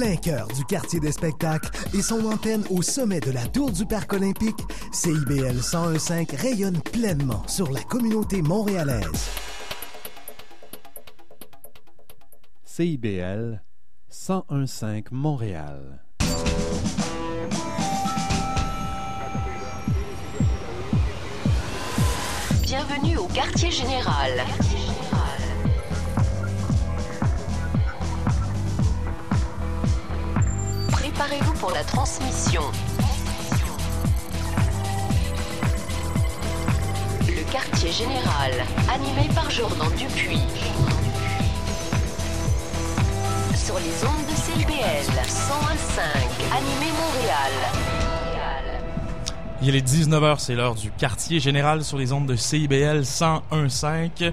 plein cœur du quartier des spectacles et son antenne au sommet de la tour du Parc olympique, CIBL 101.5 rayonne pleinement sur la communauté montréalaise. CIBL 101.5 Montréal. Bienvenue au quartier général. Préparez-vous pour la transmission. Le quartier général, animé par Jordan Dupuis. Sur les ondes de CIBL 101.5, animé Montréal. Il est 19h, c'est l'heure du quartier général sur les ondes de CIBL 101.5.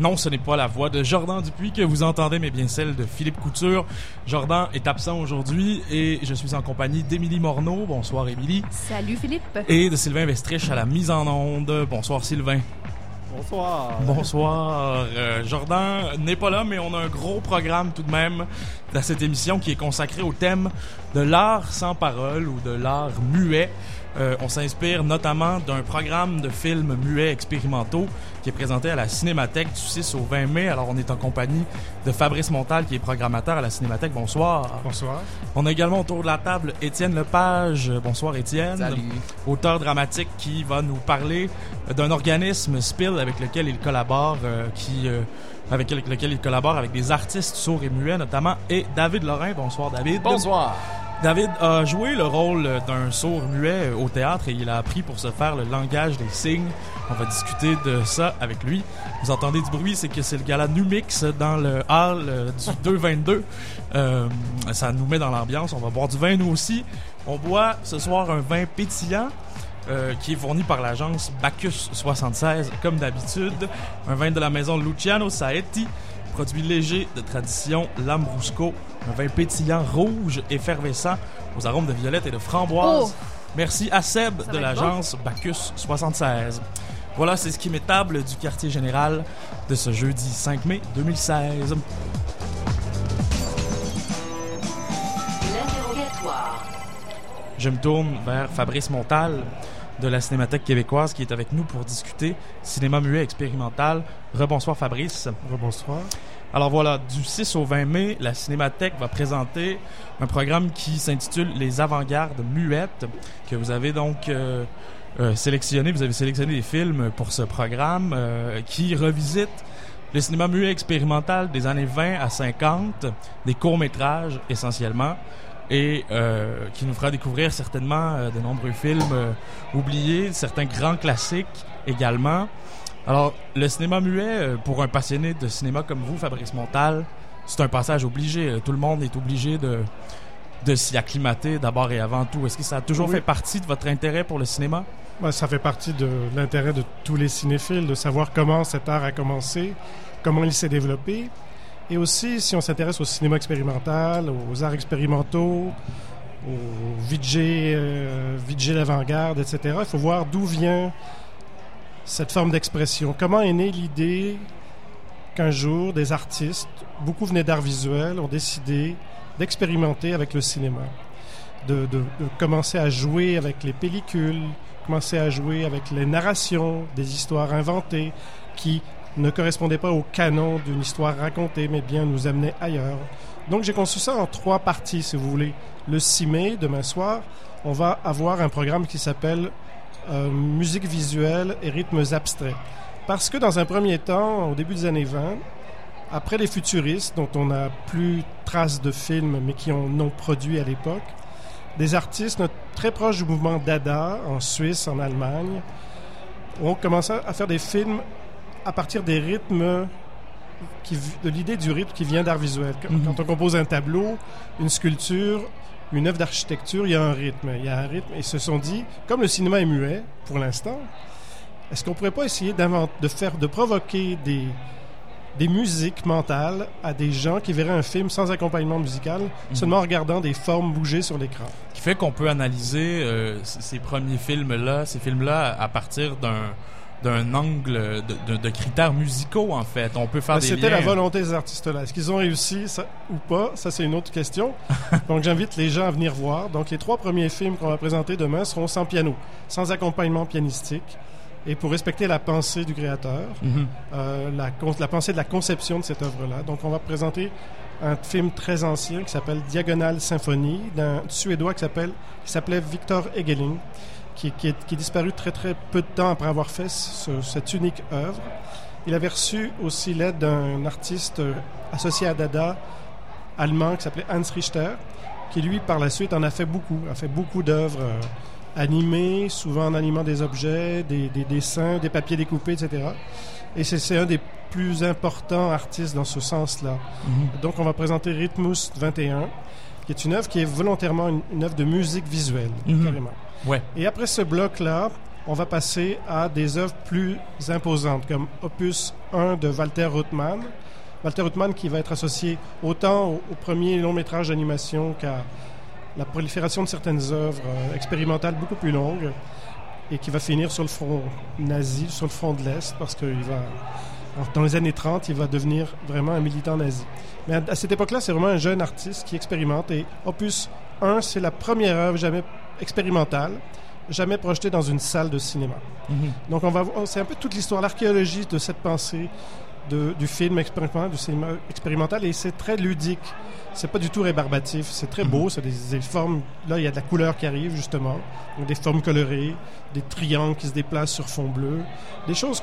Non, ce n'est pas la voix de Jordan Dupuis que vous entendez, mais bien celle de Philippe Couture. Jordan est absent aujourd'hui et je suis en compagnie d'Émilie Morneau. Bonsoir Émilie. Salut Philippe. Et de Sylvain Vestrich à la mise en onde. Bonsoir Sylvain. Bonsoir. Bonsoir. Euh, Jordan n'est pas là, mais on a un gros programme tout de même dans cette émission qui est consacrée au thème de l'art sans parole ou de l'art muet. Euh, on s'inspire notamment d'un programme de films muets expérimentaux qui est présenté à la Cinémathèque du 6 au 20 mai. Alors, on est en compagnie de Fabrice Montal, qui est programmateur à la Cinémathèque. Bonsoir. Bonsoir. On a également autour de la table Étienne Lepage. Bonsoir, Étienne. Salut. Auteur dramatique qui va nous parler d'un organisme, Spill, avec lequel il collabore, euh, qui... euh, avec lequel il collabore avec des artistes sourds et muets notamment, et David Lorrain. Bonsoir David. Bonsoir. David a joué le rôle d'un sourd muet au théâtre et il a appris pour se faire le langage des signes. On va discuter de ça avec lui. Vous entendez du bruit, c'est que c'est le gala Numix dans le hall euh, du 222. Euh, ça nous met dans l'ambiance. On va boire du vin nous aussi. On boit ce soir un vin pétillant. euh, qui est fourni par l'agence Bacchus 76, comme d'habitude. Un vin de la maison Luciano Saetti, produit léger de tradition Lambrusco, un vin pétillant rouge effervescent aux arômes de violette et de framboise. Oh! Merci à Seb Ça de l'agence Bacchus 76. Voilà, c'est ce qui m'est table du quartier général de ce jeudi 5 mai 2016. L'interrogatoire. Je me tourne vers Fabrice Montal de la Cinémathèque québécoise qui est avec nous pour discuter cinéma muet expérimental. Rebonsoir Fabrice. Bonsoir. Alors voilà, du 6 au 20 mai, la Cinémathèque va présenter un programme qui s'intitule Les avant-gardes muettes, que vous avez donc euh, euh, sélectionné. Vous avez sélectionné des films pour ce programme euh, qui revisite le cinéma muet expérimental des années 20 à 50, des courts-métrages essentiellement, et euh, qui nous fera découvrir certainement euh, de nombreux films euh, oubliés, certains grands classiques également. Alors, le cinéma muet, euh, pour un passionné de cinéma comme vous, Fabrice Montal, c'est un passage obligé. Euh, Tout le monde est obligé de, de s'y acclimater d'abord et avant tout. Est-ce que ça a toujours Oui. fait partie de votre intérêt pour le cinéma? Ben, ça fait partie de l'intérêt de tous les cinéphiles de savoir comment cet art a commencé, comment il s'est développé. Et aussi, si on s'intéresse au cinéma expérimental, aux arts expérimentaux, au VJ, euh, VJ d'avant-garde, etc., il faut voir d'où vient cette forme d'expression. Comment est née l'idée qu'un jour, des artistes, beaucoup venaient d'art visuel, ont décidé d'expérimenter avec le cinéma, de commencer à jouer avec les pellicules, commencer à jouer avec les narrations, des histoires inventées qui ne correspondaient pas au canon d'une histoire racontée, mais bien nous amenaient ailleurs. Donc j'ai conçu ça en trois parties, si vous voulez. Le 6 mai, demain soir, on va avoir un programme qui s'appelle euh, Musique visuelle et rythmes abstraits. Parce que dans un premier temps, au début des années 20, après les futuristes, dont on n'a plus trace de films, mais qui en ont produit à l'époque, des artistes très proches du mouvement Dada en Suisse, en Allemagne, ont commencé à faire des films à partir des rythmes, qui, de l'idée du rythme qui vient d'art visuel. Quand, Mhm. quand on compose un tableau, une sculpture, une œuvre d'architecture, il y a un rythme. Il y a un rythme. Et ils se sont dit, comme le cinéma est muet pour l'instant, est-ce qu'on pourrait pas essayer de faire, de provoquer des, des musiques mentales à des gens qui verraient un film sans accompagnement musical, seulement en regardant des formes bouger sur l'écran? qui fait qu'on peut analyser euh, ces premiers films-là, ces films-là, à partir d'un d'un angle de, de- de critères musicaux en fait. On peut faire Ben, des C'était la volonté des artistes-là. Est-ce qu'ils ont réussi ça, ou pas? Ça, c'est une autre question. Donc, j'invite les gens à venir voir. Donc, les trois premiers films qu'on va présenter demain seront sans piano, sans accompagnement pianistique, et pour respecter la pensée du créateur, Mhm. euh, la pensée de la conception de cette œuvre-là. Donc, on va présenter un film très ancien qui s'appelle Diagonale Symphonie d'un Suédois qui s'appelle qui s'appelait Victor Egeling, qui, qui est, qui est disparu très très peu de temps après avoir fait ce- cette unique œuvre. Il avait reçu aussi l'aide d'un artiste euh, associé à Dada allemand qui s'appelait Hans Richter, qui lui par la suite en a fait beaucoup, a fait beaucoup d'œuvres euh, animées, souvent en animant des objets, des, des dessins, des papiers découpés, etc. Et c'est c'est un des plus importants artistes dans ce sens-là. Mhm. Donc on va présenter Rhythmus 21, qui est une œuvre qui est volontairement une, une œuvre de musique visuelle, Mhm. carrément. Ouais. Et après ce bloc-là, on va passer à des œuvres plus imposantes, comme Opus 1 de Walter Ruttmann. Walter Ruttmann qui va être associé autant au, au premier long métrage d'animation qu'à la prolifération de certaines œuvres euh, expérimentales beaucoup plus longues et qui va finir sur le front nazi, sur le front de l'Est, parce qu'il va, dans les années 30, il va devenir vraiment un militant nazi. Mais à, à cette époque-là, c'est vraiment un jeune artiste qui expérimente et Opus 1, c'est la première œuvre jamais expérimentale, jamais projetée dans une salle de cinéma. Mhm. Donc, on va c'est un peu toute l'histoire, l'archéologie de cette pensée de- du film expérimental, du cinéma expérimental, et c'est très ludique. C'est pas du tout rébarbatif, c'est très beau, c'est des, des formes. Là, il y a de la couleur qui arrive justement, donc des formes colorées, des triangles qui se déplacent sur fond bleu, des choses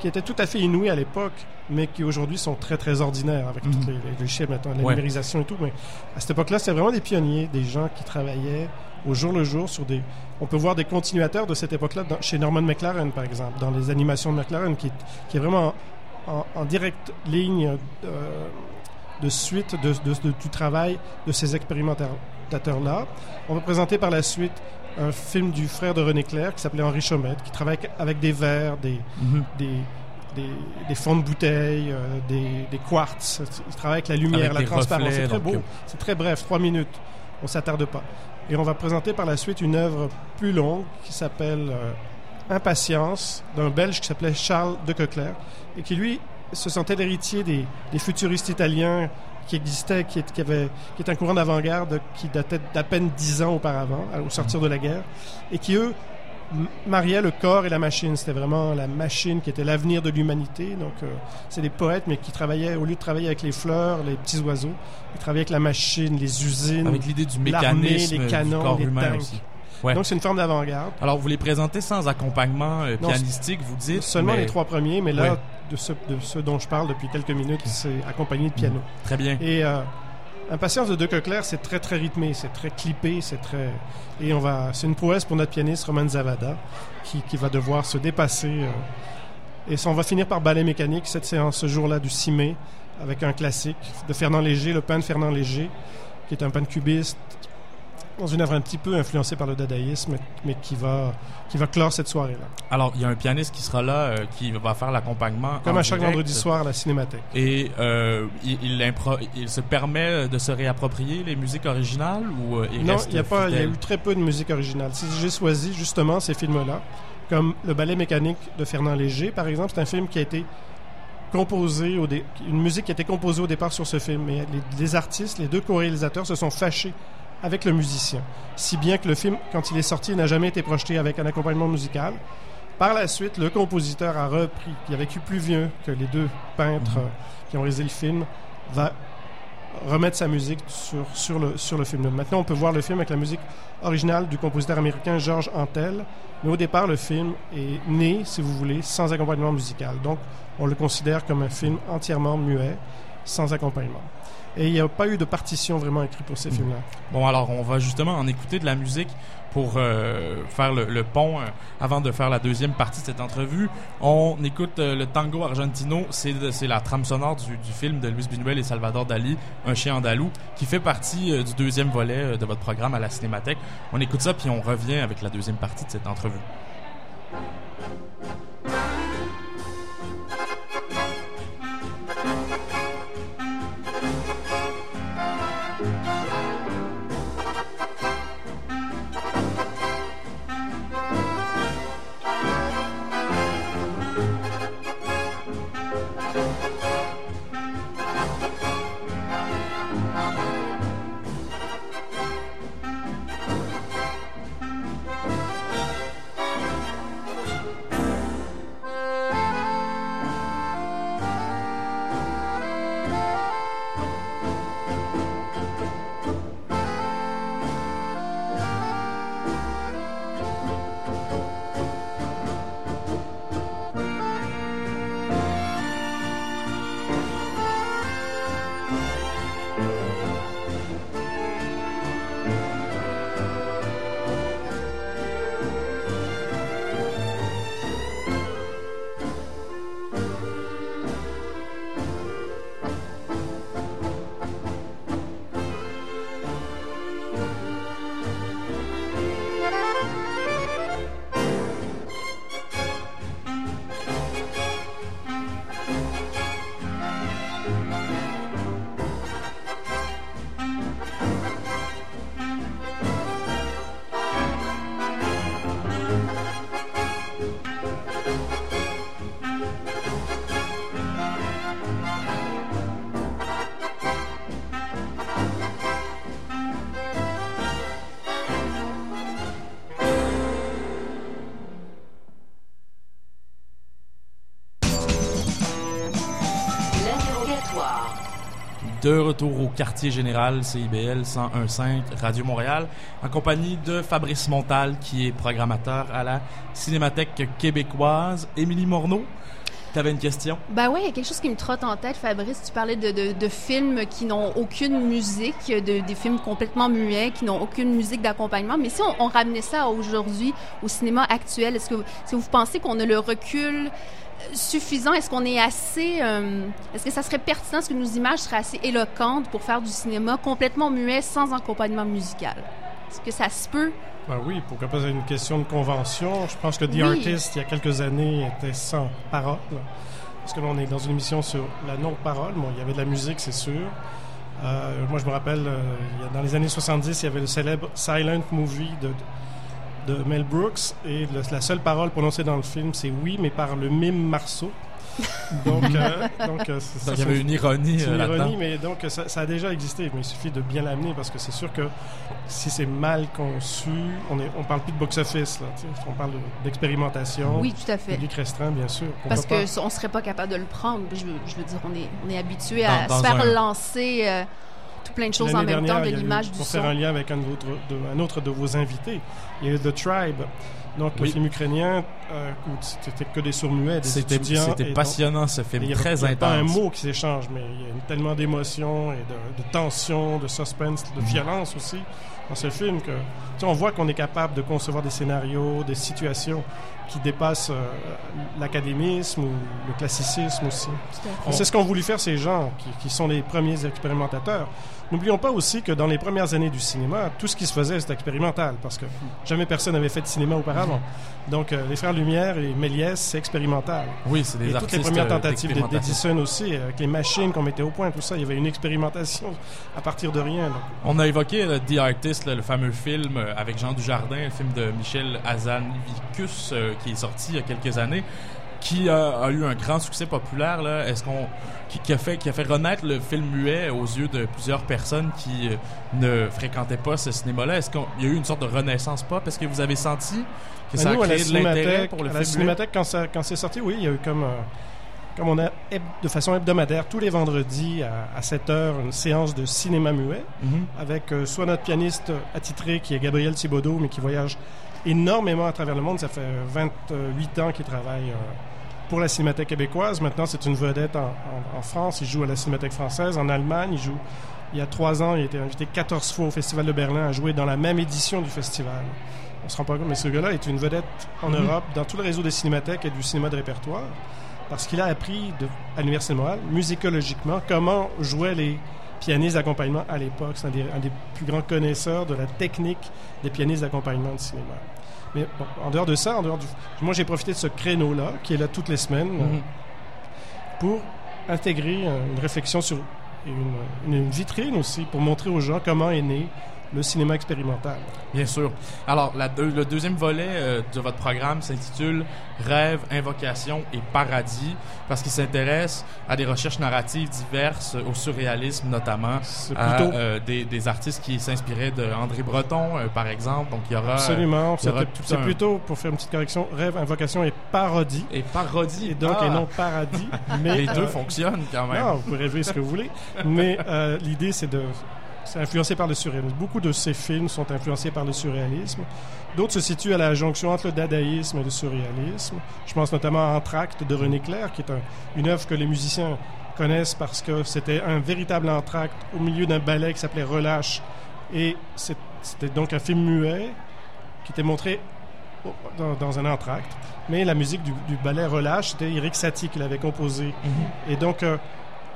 qui étaient tout à fait inouïes à l'époque, mais qui aujourd'hui sont très très ordinaires avec Mhm. toutes les, les, maintenant, la Ouais. numérisation et tout. Mais à cette époque-là, c'était vraiment des pionniers, des gens qui travaillaient au jour le jour sur des. On peut voir des continuateurs de cette époque-là chez Norman McLaren, par exemple, dans les animations de McLaren, qui, qui est vraiment en, en directe ligne euh, de suite de, de- du travail de ces expérimentateurs-là. On va présenter par la suite un film du frère de René Clair qui s'appelait Henri Chomette, qui travaille avec des verres, des, Mhm. des, des, des fonds de bouteilles, euh, des, des quartz. Il travaille avec la lumière, Avec la transparence. C'est très beau. euh, C'est très bref, trois minutes. On s'attarde pas. Et on va présenter par la suite une œuvre plus longue qui s'appelle euh, Impatience d'un Belge qui s'appelait Charles de Coquelaire et qui lui se sentait l'héritier des, des futuristes italiens qui existaient, qui est, qui, avait, qui est un courant d'avant-garde qui datait d'à peine dix ans auparavant, au sortir de la guerre, et qui, eux, mariaient le corps et la machine. C'était vraiment la machine qui était l'avenir de l'humanité. Donc, euh, c'est des poètes, mais qui travaillaient, au lieu de travailler avec les fleurs, les petits oiseaux, ils travaillaient avec la machine, les usines. Avec l'idée du mécanisme les du canons, corps les humain tanks. aussi. Ouais. Donc, c'est une forme d'avant-garde. Alors, vous les présentez sans accompagnement euh, Non, pianistique, vous dites Seulement mais- les trois premiers, mais là, Ouais. de, ce, de ce dont je parle depuis quelques minutes, c'est accompagné de piano. Très bien. Et euh, Impatience de De Coquelaire, c'est très très rythmé, c'est très clippé, c'est très et on va, c'est une prouesse pour notre pianiste Roman Zavada qui, qui va devoir se dépasser. euh, et ça, on va finir par ballet mécanique cette séance ce jour-là du 6 mai avec un classique de Fernand Léger, le pain de Fernand Léger, qui est un pan cubiste dans une œuvre un petit peu influencée par le dadaïsme, mais qui va qui va clore cette soirée-là. Alors, il y a un pianiste qui sera là, euh, qui va faire l'accompagnement. Comme à chaque direct. vendredi soir à la Cinémathèque. Et euh, il, il, impro- il se permet de se réapproprier les musiques originales ou euh, il Non, il y a pas, il y a eu très peu de musique originale. Si j'ai choisi justement ces films-là, comme le ballet mécanique de Fernand Léger, par exemple, c'est un film qui a été composé au dé- une musique qui a été composée au départ sur ce film. Mais les, les artistes, les deux co-réalisateurs se sont fâchés avec le musicien, si bien que le film, quand il est sorti, n'a jamais été projeté avec un accompagnement musical. Par la suite, le compositeur a repris, qui a vécu plus vieux que les deux peintres Mhm. euh, qui ont réalisé le film, va remettre sa musique sur, sur, le, sur le film. Maintenant, on peut voir le film avec la musique originale du compositeur américain George Antel. Mais au départ, le film est né, si vous voulez, sans accompagnement musical. Donc, on le considère comme un film entièrement muet, sans accompagnement. Et il n'y a pas eu de partition vraiment écrite pour ces Mhm. films-là. Bon, alors, on va justement en écouter de la musique pour euh, faire le, le pont euh, avant de faire la deuxième partie de cette entrevue. On écoute euh, le tango argentino, c'est c'est la trame sonore du, du film de Luis Buñuel et Salvador Dali, Un chien andalou, qui fait partie du deuxième volet de votre programme à la Cinémathèque. On écoute ça, puis on revient avec la deuxième partie de cette entrevue. De retour au quartier général CIBL 101.5 Radio Montréal en compagnie de Fabrice Montal qui est programmateur à la Cinémathèque québécoise. Émilie Morneau, tu avais une question? Ben oui, il y a quelque chose qui me trotte en tête, Fabrice. Tu parlais de, films qui n'ont aucune musique, de, des films complètement muets, qui n'ont aucune musique d'accompagnement. Mais si on, ramenait ça aujourd'hui, au cinéma actuel, est-ce que, que vous pensez qu'on a le recul suffisant? Est-ce qu'on est assez... Euh, est-ce que ça serait pertinent? Est-ce que nos images seraient assez éloquentes pour faire du cinéma complètement muet sans accompagnement musical? Est-ce que ça se peut? Ben oui, pourquoi pas une question de convention. Je pense que The Oui. Artist, il y a quelques années, était sans parole. Parce que là, on est dans une émission sur la non-parole. Bon, il y avait de la musique, c'est sûr. Euh, moi, je me rappelle, euh, dans les années 70, il y avait le célèbre Silent Movie de, de Mel Brooks. Et le- la seule parole prononcée dans le film, c'est oui, mais par le mime Marceau. Donc, euh, donc, euh, c'est- ça, Donc, il y c'est- avait une ironie c'est euh, une là-dedans. ironie, mais donc ça, ça a déjà existé, mais il suffit de bien l'amener parce que c'est sûr que si c'est mal conçu, on est, on parle plus de box-office, on parle de- d'expérimentation, Oui, tout à fait. public restreint, bien sûr. Parce pas. que ça, on serait pas capable de le prendre. Je veux, je veux dire, on est, on est habitué à Dans- se dans faire un- lancer euh, tout plein de choses en L'année même temps, dernière, de a eu- l'image, du Pour son. faire un lien avec un autre de, un autre de vos invités, il y a eu The Tribe, donc Oui. le film ukrainien euh, c'était que des sourds-muets, des C'était étudiants. c'était et donc- passionnant ce film, il y a- très il y a intense. pas un mot qui s'échange, mais il y a une- tellement d'émotions et de, de tension, de suspense, de violence aussi dans ce film que tu sais, on voit qu'on est capable de concevoir des scénarios, des situations qui dépassent euh, l'académisme ou le classicisme aussi. C'est ce qu'ont voulu faire ces gens qui, qui sont les premiers expérimentateurs. N'oublions pas aussi que dans les premières années du cinéma, tout ce qui se faisait, c'était expérimental, parce que jamais personne n'avait fait de cinéma auparavant. Donc, euh, les Frères Lumière et Méliès, c'est expérimental. Oui, c'est des Et toutes artistes les premières euh, tentatives d'Edison aussi, euh, avec les machines qu'on mettait au point, tout ça, il y avait une expérimentation à partir de rien. Donc, On a évoqué euh, The Artist, là, le fameux film avec Jean Dujardin, le film de Michel Hazanavicius euh, qui est sorti il y a quelques années, qui a eu un grand succès populaire. Là. Est-ce qu'on qui, qui a fait qui a fait renaître le film muet aux yeux de plusieurs personnes qui euh, ne fréquentaient pas ce cinéma-là? Est-ce qu'il y a eu une sorte de renaissance pop? Est-ce que vous avez senti que ça Ben, nous, a créé de l'intérêt pour le à la film muet? Cinémathèque, quand, ça- quand c'est sorti, oui, il y a eu comme, euh, comme on a de façon hebdomadaire, tous les vendredis à, à 7 heures, une séance de cinéma muet Mhm. avec euh, soit notre pianiste attitré qui est Gabriel Thibodeau, mais qui voyage énormément à travers le monde. Ça fait 28 ans qu'il travaille euh, pour la Cinémathèque québécoise. Maintenant, c'est une vedette en, en- en France. Il joue à la Cinémathèque française. En Allemagne, il joue. Il y a trois ans, il a été invité 14 fois au Festival de Berlin à jouer dans la même édition du festival. On se rend pas compte, mais ce gars-là est une vedette en Mhm. Europe, dans tout le réseau des cinémathèques et du cinéma de répertoire, parce qu'il a appris de, à l'Université de Montréal, musicologiquement, comment jouaient les pianistes d'accompagnement à l'époque. C'est un des, un des plus grands connaisseurs de la technique des pianistes d'accompagnement de cinéma. Mais bon, en dehors de ça, en dehors du, moi j'ai profité de ce créneau-là, qui est là toutes les semaines, Mhm. euh, pour intégrer euh, une réflexion sur une vitrine aussi, pour montrer aux gens comment est né le cinéma expérimental. Bien sûr. Alors, la deux- le deuxième volet euh, de votre programme s'intitule Rêve, invocation et paradis, parce qu'il s'intéresse à des recherches narratives diverses, au surréalisme notamment, à euh, des, des artistes qui s'inspiraient de André Breton, euh, par exemple. Donc, il y aura Absolument. C'est un- plutôt, pour faire une petite correction, rêve, invocation et parodie. et parodie. Et donc, Ah! et non paradis. mais, les deux fonctionnent quand même. Non, vous pouvez rêver ce que vous voulez. Mais l'idée, c'est de. C'est influencé par le surréalisme. Beaucoup de ces films sont influencés par le surréalisme. D'autres se situent à la jonction entre le dadaïsme et le surréalisme. Je pense notamment à Entracte de René Clair, qui est un- une œuvre que les musiciens connaissent parce que c'était un véritable entracte au milieu d'un ballet qui s'appelait Relâche. Et c'était donc un film muet qui était montré dans, dans un entracte. Mais la musique du, du ballet Relâche, c'était Eric Satie qui l'avait composé. Mhm. Et donc, euh,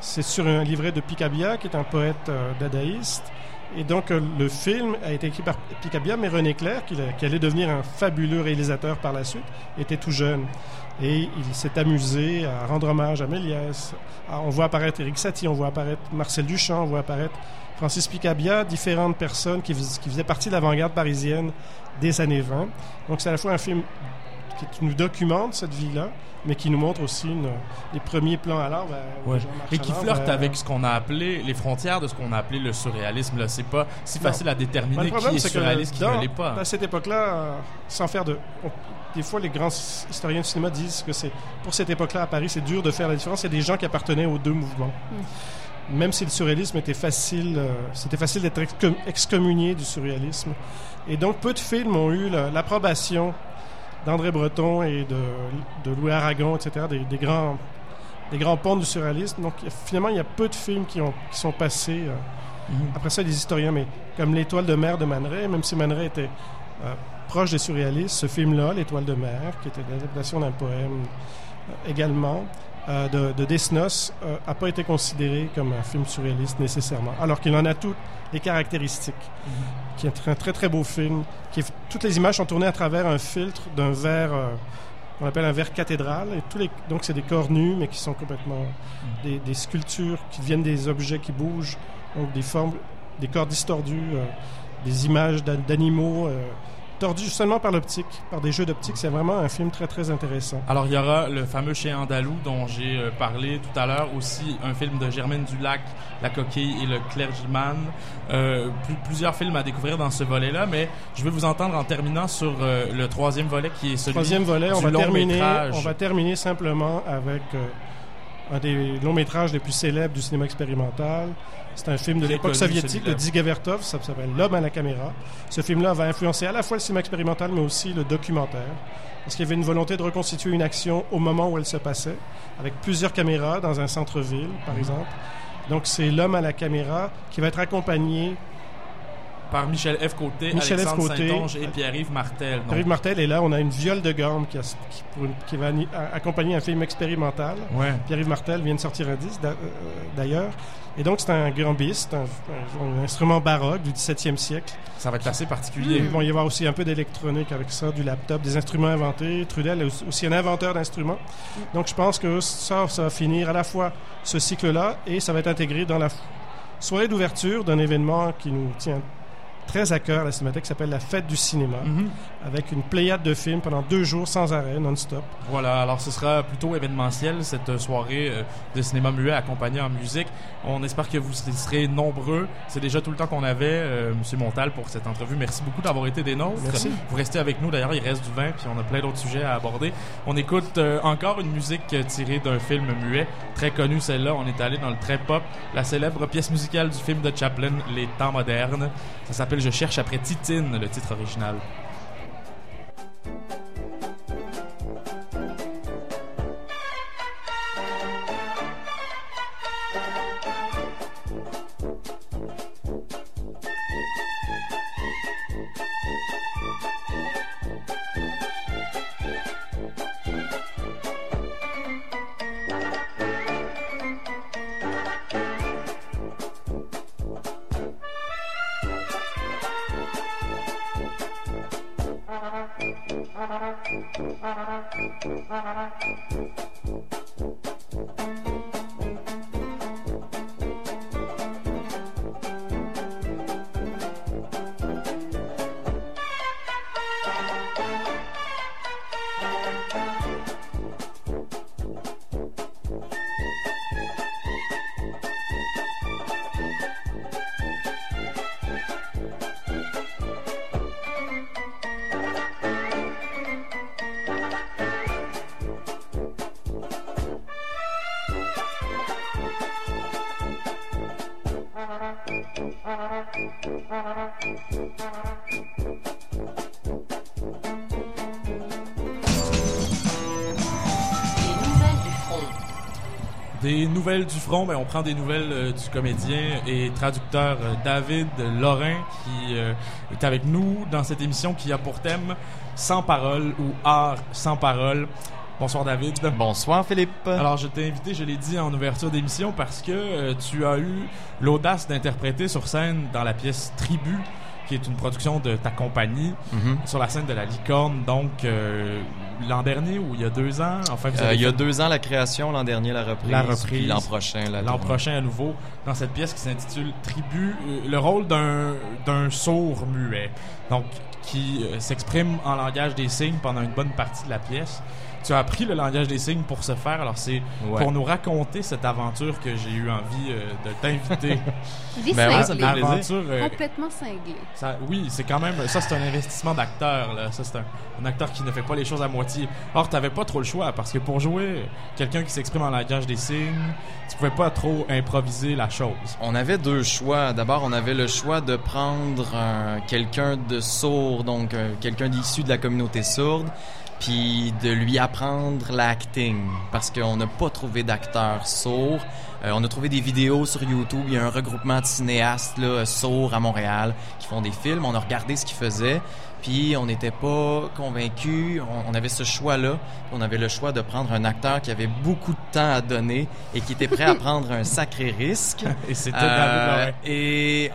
c'est sur un livret de Picabia, qui est un poète euh, dadaïste. Et donc, euh, le film a été écrit par Picabia, mais René Clair, qui, allait devenir un fabuleux réalisateur par la suite, était tout jeune. Et il s'est amusé à rendre hommage à Méliès. Ah, on voit apparaître Éric Satie, on voit apparaître Marcel Duchamp, on voit apparaître Francis Picabia, différentes personnes qui faisaient partie de l'avant-garde parisienne des années 20. Donc, c'est à la fois un film qui nous documente cette vie-là, mais qui nous montre aussi une- les premiers plans à l'art. ben, Ouais. Et qui flirte ben, avec ce qu'on a appelé les frontières de ce qu'on a appelé le surréalisme. Là, c'est pas si Non. facile à ben, déterminer le problème, qui est que surréaliste, qui ne l'est pas. à cette époque-là, euh, sans faire de... on- des fois, les grands historiens du cinéma disent que c'est pour cette époque-là à Paris, c'est dur de faire la différence. Il y a des gens qui appartenaient aux deux mouvements. même si le surréalisme était facile, euh, c'était facile d'être excom- excommunié du surréalisme. Et donc, peu de films ont eu la- l'approbation d'André Breton et de, de Louis Aragon, etc., des, des grands, des grands du surréalisme. Donc, finalement, il y a peu de films qui, ont, qui sont passés. euh, après ça, les historiens, mais comme L'Étoile de mer de Man Ray, même si Man Ray était euh, proche des surréalistes, ce film-là, L'Étoile de mer, qui était l'adaptation d'un poème euh, également, de, de Desnos, n'a pas été considéré comme un film surréaliste nécessairement, alors qu'il en a toutes les caractéristiques. Qui est un très très beau film. Qui est- toutes les images sont tournées à travers un filtre d'un verre euh, qu'on appelle un verre cathédral. Et tous les, donc c'est des corps nus, mais qui sont complètement des, des sculptures qui viennent des objets qui bougent, donc des formes, des corps distordus, euh, des images d'a- d'animaux euh, tordus seulement par l'optique, par des jeux d'optique. C'est vraiment un film très très intéressant. Alors, il y aura le fameux Chien andalou dont j'ai euh, parlé tout à l'heure. Aussi, un film de Germaine Dulac, La coquille et le clergyman. Euh, plus- plusieurs films à découvrir dans ce volet-là, mais je vais vous entendre en terminant sur euh, le troisième volet qui est celui Troisième volet, on va, long terminer, métrage. on va terminer simplement avec un des longs métrages les plus célèbres du cinéma expérimental. C'est un film de l'époque soviétique de. Digavertov, ça s'appelle L'homme à la caméra. Ce film-là va influencer à la fois le cinéma expérimental, mais aussi le documentaire. Parce qu'il y avait une volonté de reconstituer une action au moment où elle se passait, avec plusieurs caméras dans un centre-ville, par exemple. Donc c'est L'homme à la caméra qui va être accompagné par Michel F. Côté, Michel F. Alexandre Côté. Saint-Onge et Pierre-Yves Martel. Donc, Pierre-Yves Martel est là, on a une viole de gamme qui, a- qui- pour une- qui va accompagner un film expérimental. ouais. Pierre-Yves Martel vient de sortir un disque euh, d'ailleurs. Et donc, c'est un gambiste, un, un- un instrument baroque du 17e siècle. Ça va être assez particulier. Il va y avoir aussi un peu d'électronique avec ça, du laptop, des instruments inventés. Trudel est aussi- un inventeur d'instruments. Donc, je pense que ça, ça va finir à la fois ce cycle-là et ça va être intégré dans la f- soirée d'ouverture d'un événement qui nous tient très à cœur, la Cinémathèque, qui s'appelle la Fête du cinéma, Mhm. avec une pléiade de films pendant deux jours sans arrêt, non-stop. Voilà, alors ce sera plutôt événementiel cette euh, soirée euh, de cinéma muet accompagnée en musique. On espère que vous serez nombreux. C'est déjà tout le temps qu'on avait, euh, Monsieur Montal, pour cette entrevue. Merci beaucoup d'avoir été des nôtres. Merci. Vous restez avec nous. D'ailleurs, il reste du vin, puis on a plein d'autres sujets à aborder. On écoute euh, encore une musique tirée d'un film muet, très connu celle-là. On est allé dans le très pop, la célèbre pièce musicale du film de Chaplin, Les temps modernes. Ça s'appelle Je cherche après Titine, le titre original. Front, ben on prend des nouvelles euh, du comédien et traducteur euh, David Lorrain qui euh, est avec nous dans cette émission qui a pour thème Sans parole ou Art sans parole. Bonsoir David. Bonsoir Philippe. Alors je t'ai invité, je l'ai dit en ouverture d'émission parce que euh, tu as eu l'audace d'interpréter sur scène dans la pièce Tribu qui est une production de ta compagnie Mhm. sur la scène de la licorne donc euh, l'an dernier ou il y a deux ans? Enfin vous Euh, il y a deux ans la création, l'an dernier la reprise, La reprise. l'an prochain la l'an prochain à nouveau dans cette pièce qui s'intitule Tribu, euh, le rôle d'un d'un sourd muet, donc qui euh, s'exprime en langage des signes pendant une bonne partie de la pièce. Tu as appris le langage des signes pour ce faire. Alors, c'est Ouais. pour nous raconter cette aventure que j'ai eu envie euh, de t'inviter. Vie Ben ouais, ça me. Aventure, euh, Complètement cinglée. ça- oui, c'est quand même. Ça, c'est un investissement d'acteur. là. Ça, c'est un, un acteur qui ne fait pas les choses à moitié. Or, t'avais pas trop le choix parce que pour jouer quelqu'un qui s'exprime en langage des signes, tu pouvais pas trop improviser la chose. On avait deux choix. D'abord, on avait le choix de prendre un- quelqu'un de sourd, donc euh, quelqu'un d'issu de la communauté sourde, puis de lui apprendre l'acting, parce qu'on n'a pas trouvé d'acteur sourd. Euh, on a trouvé des vidéos sur YouTube. Il y a un regroupement de cinéastes là, sourds à Montréal qui font des films. On a regardé ce qu'ils faisaient. Puis on n'était pas convaincus. On, on avait ce choix-là. On avait le choix de prendre un acteur qui avait beaucoup de temps à donner et qui était prêt à prendre un sacré risque. Et c'était Euh, et,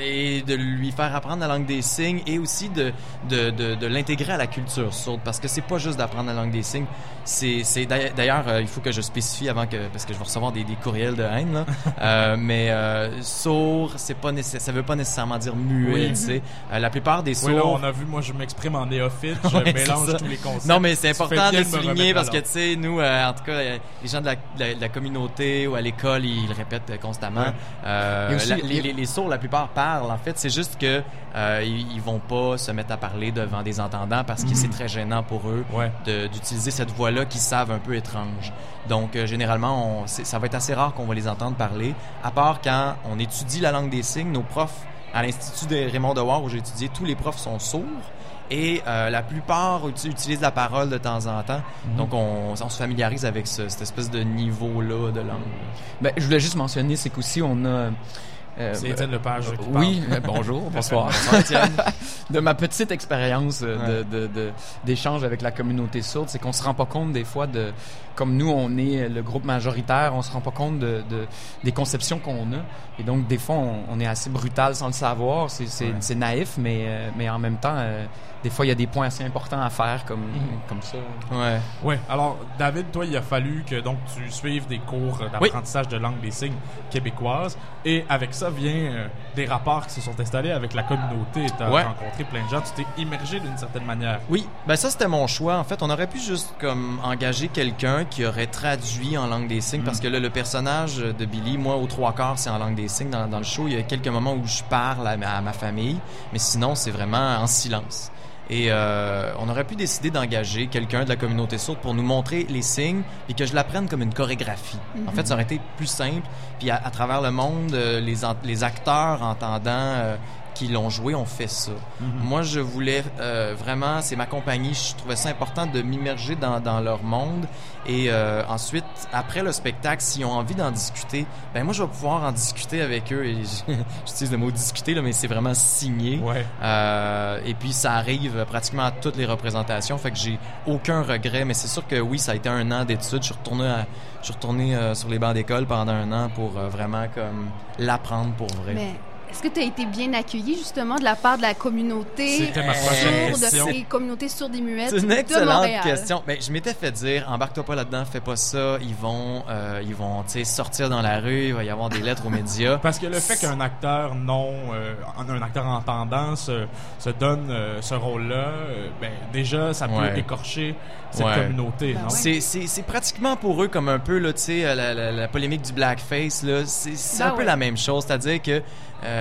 et de lui faire apprendre la langue des signes et aussi de, de, de, de l'intégrer à la culture sourde parce que c'est pas juste d'apprendre la langue des signes c'est c'est d'ailleurs- euh, il faut que je spécifie avant que parce que je vais recevoir des, des courriels de haine là. Euh, mais euh, sourd c'est pas nécessaire ça veut pas nécessairement dire muet Oui. tu sais Euh, la plupart des Oui, là, sourds on a vu, moi, je m'exprime en néophyte, je Ouais, mélange tous les concepts. non, mais c'est important de me souligner parce que, tu sais, nous, euh, en tout cas, euh, les gens de la, de la- de la communauté ou à l'école, ils le répètent euh, constamment. Ouais. Euh, Et aussi, la- les- les, les- les sourds, la plupart parlent. En fait, c'est juste que euh, ils, ils vont pas se mettre à parler devant des entendants parce que c'est très gênant pour eux Ouais. d'utiliser cette voix-là qu'ils savent un peu étrange. Donc, euh, généralement, on, ça va être assez rare qu'on va les entendre parler, à part quand on étudie la langue des signes. Nos profs à l'Institut de Raymond Dewar, où j'ai étudié, tous les profs sont sourds. Et euh, la plupart uti- utilisent la parole de temps en temps. Donc, on, on se familiarise avec ce- cette espèce de niveau-là de langue. Ben, je voulais juste mentionner, c'est qu'aussi on a. euh, C'est Étienne Lepage qui oui, euh, bonjour, bonsoir. De ma petite expérience euh, Ouais. de- de- de- d'échange avec la communauté sourde, c'est qu'on se rend pas compte des fois de, comme nous on est le groupe majoritaire, on se rend pas compte de, de- des conceptions qu'on a, et donc des fois on, on est assez brutal sans le savoir, c'est Ouais. naïf, mais euh, mais en même temps, euh, des fois il y a des points assez importants à faire comme comme ça. Ouais. Oui, alors David, toi, il a fallu que donc tu suives des cours d'apprentissage de langue des signes québécoise et avec ça vient euh, des rapports qui se sont installés avec la communauté. Tu as Ouais. rencontré plein de gens, tu t'es immergé d'une certaine manière. Oui, ben ça c'était mon choix. En fait, on aurait pu juste comme engager quelqu'un qui aurait traduit en langue des signes parce que là, le personnage de Billy, moi, aux trois quarts, c'est en langue des signes dans, dans le show. Il y a quelques moments où je parle à, ma- à ma famille, mais sinon, c'est vraiment en silence. Et euh, on aurait pu décider d'engager quelqu'un de la communauté sourde pour nous montrer les signes et que je l'apprenne comme une chorégraphie. En fait, ça aurait été plus simple. Puis à, travers le monde, euh, les acteurs entendant euh, qui l'ont joué ont fait ça. Moi, je voulais euh, vraiment, c'est ma compagnie, je trouvais ça important de m'immerger dans, dans leur monde. Et euh, ensuite, après le spectacle, s'ils ont envie d'en discuter, ben moi, je vais pouvoir en discuter avec eux. Et j'utilise le mot discuter, là, mais c'est vraiment signé. Ouais. Euh, et puis ça arrive pratiquement à toutes les représentations, fait que j'ai aucun regret. Mais c'est sûr que oui, ça a été un an d'études. Je suis retourné, à- je suis retourné euh, sur les bancs d'école pendant un an pour euh, vraiment comme l'apprendre pour vrai. Mais est-ce que tu as été bien accueilli justement de la part de la communauté C'était ma prochaine sourde question. et communauté sourde et muette C'est une excellente question. Ben, je m'étais fait dire, embarque-toi pas là-dedans, fais pas ça. Ils vont, euh, ils vont, tu sais, sortir dans la rue. Il va y avoir des lettres aux médias. Parce que le fait qu'un acteur non, euh, un acteur entendant se, se donne euh, ce rôle-là, euh, ben déjà ça peut Ouais. écorcher cette Ouais. communauté, Ben ouais. C'est, pratiquement pour eux comme un peu, là, tu sais, la, la, la polémique du blackface, là. C'est, Ben un peu la même chose. C'est-à-dire que,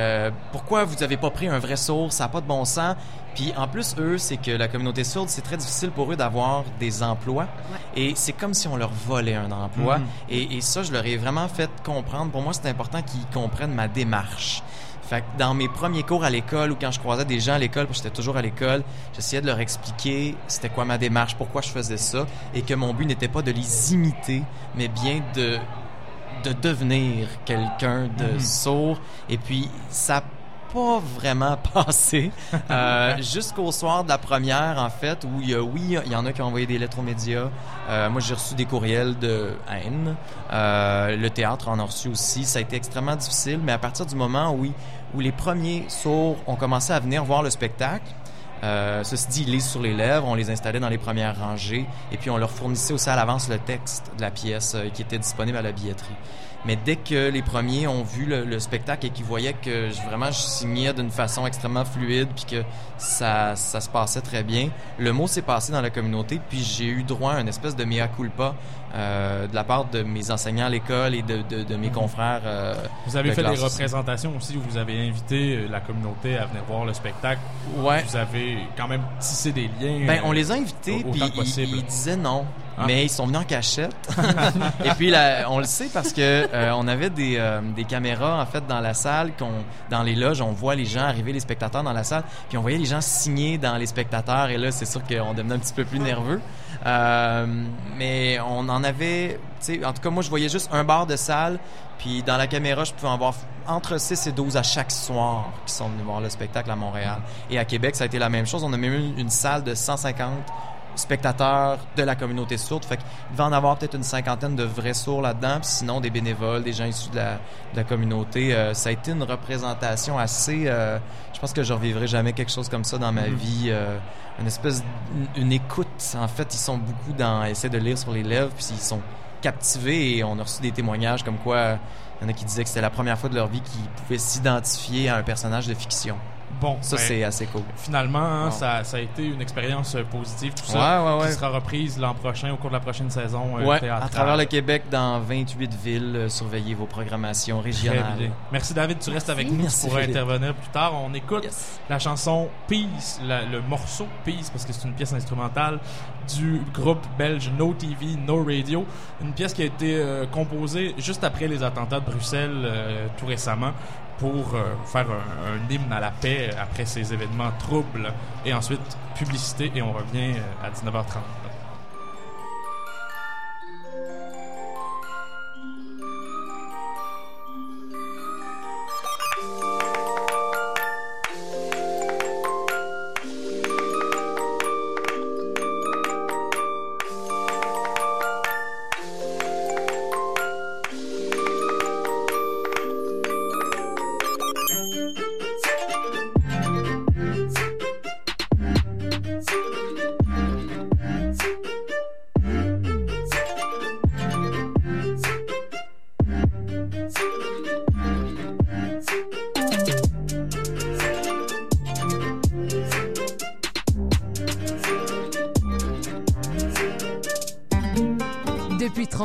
euh, pourquoi vous avez pas pris un vrai sourd? Ça n'a pas de bon sens. Puis en plus, eux, c'est que la communauté sourde, c'est très difficile pour eux d'avoir des emplois. Et c'est comme si on leur volait un emploi. Mhm. et, et ça, je leur ai vraiment fait comprendre. Pour moi, c'est important qu'ils comprennent ma démarche. Fait que dans mes premiers cours à l'école ou quand je croisais des gens à l'école, parce que j'étais toujours à l'école, j'essayais de leur expliquer c'était quoi ma démarche, pourquoi je faisais ça, et que mon but n'était pas de les imiter, mais bien de de devenir quelqu'un de sourd. Et puis ça pas vraiment passé. Euh, jusqu'au soir de la première en fait où il y a oui il y en a qui ont envoyé des lettres aux médias. Euh, moi j'ai reçu des courriels de haine. Euh, le théâtre en a reçu aussi. Ça a été extrêmement difficile mais à partir du moment où, où les premiers sourds ont commencé à venir voir le spectacle euh, ceci dit, ils lisent sur les lèvres, on les installait dans les premières rangées et puis on leur fournissait aussi à l'avance le texte de la pièce euh, qui était disponible à la billetterie. Mais dès que les premiers ont vu le, le spectacle et qu'ils voyaient que je, vraiment je signais d'une façon extrêmement fluide puis que ça, ça se passait très bien, le mot s'est passé dans la communauté puis j'ai eu droit à une espèce de mea culpa euh, de la part de mes enseignants à l'école et de, de, de mes confrères. euh, Vous avez de fait des classe représentations aussi où vous avez invité euh, la communauté à venir voir le spectacle. Ouais. Vous avez quand même tissé des liens. Ben, on les a invités, puis ils disaient non. Ah. Mais ils sont venus en cachette. Et puis, on le sait parce que euh, on avait des, euh, des caméras, en fait, dans la salle, dans les loges, on voit les gens arriver, les spectateurs dans la salle, puis on voyait les gens signer dans les spectateurs, et là, c'est sûr qu'on devenait un petit peu plus nerveux. Euh, mais on en avait, en tout cas, moi, je voyais juste un bar de salle, puis dans la caméra, je pouvais en voir entre 6 et 12 à chaque soir qui sont venus voir le spectacle à Montréal. Et à Québec, ça a été la même chose. On a même eu une salle de 150 spectateurs de la communauté sourde. Fait qu'il devait en avoir peut-être une cinquantaine de vrais sourds là-dedans. Puis sinon, des bénévoles, des gens issus de la, de la communauté. Euh, ça a été une représentation assez... euh, je pense que je revivrai jamais quelque chose comme ça dans ma vie. Euh, une espèce... Une, une écoute. En fait, ils sont beaucoup dans... essayer de lire sur les lèvres. Puis ils sont captivés. Et on a reçu des témoignages comme quoi... Il y en a qui disaient que c'était la première fois de leur vie qu'ils pouvaient s'identifier à un personnage de fiction. Bon, Ça, ben, c'est assez cool. Finalement, hein, ça, ça a été une expérience euh, positive, tout ça, ouais, ouais. qui sera reprise l'an prochain au cours de la prochaine saison euh, théâtrale. à travers le Québec, dans 28 villes, euh, surveillez vos programmations Très régionales. bien. Merci David, tu restes avec nous Merci, pour intervenir plus tard. On écoute Yes. la chanson Peace, la- le morceau Peace, parce que c'est une pièce instrumentale du groupe belge No TV, No Radio. Une pièce qui a été euh, composée juste après les attentats de Bruxelles euh, tout récemment pour euh, faire un, hymne à la paix après ces événements troubles. Et ensuite, publicité et on revient euh, à 19h30.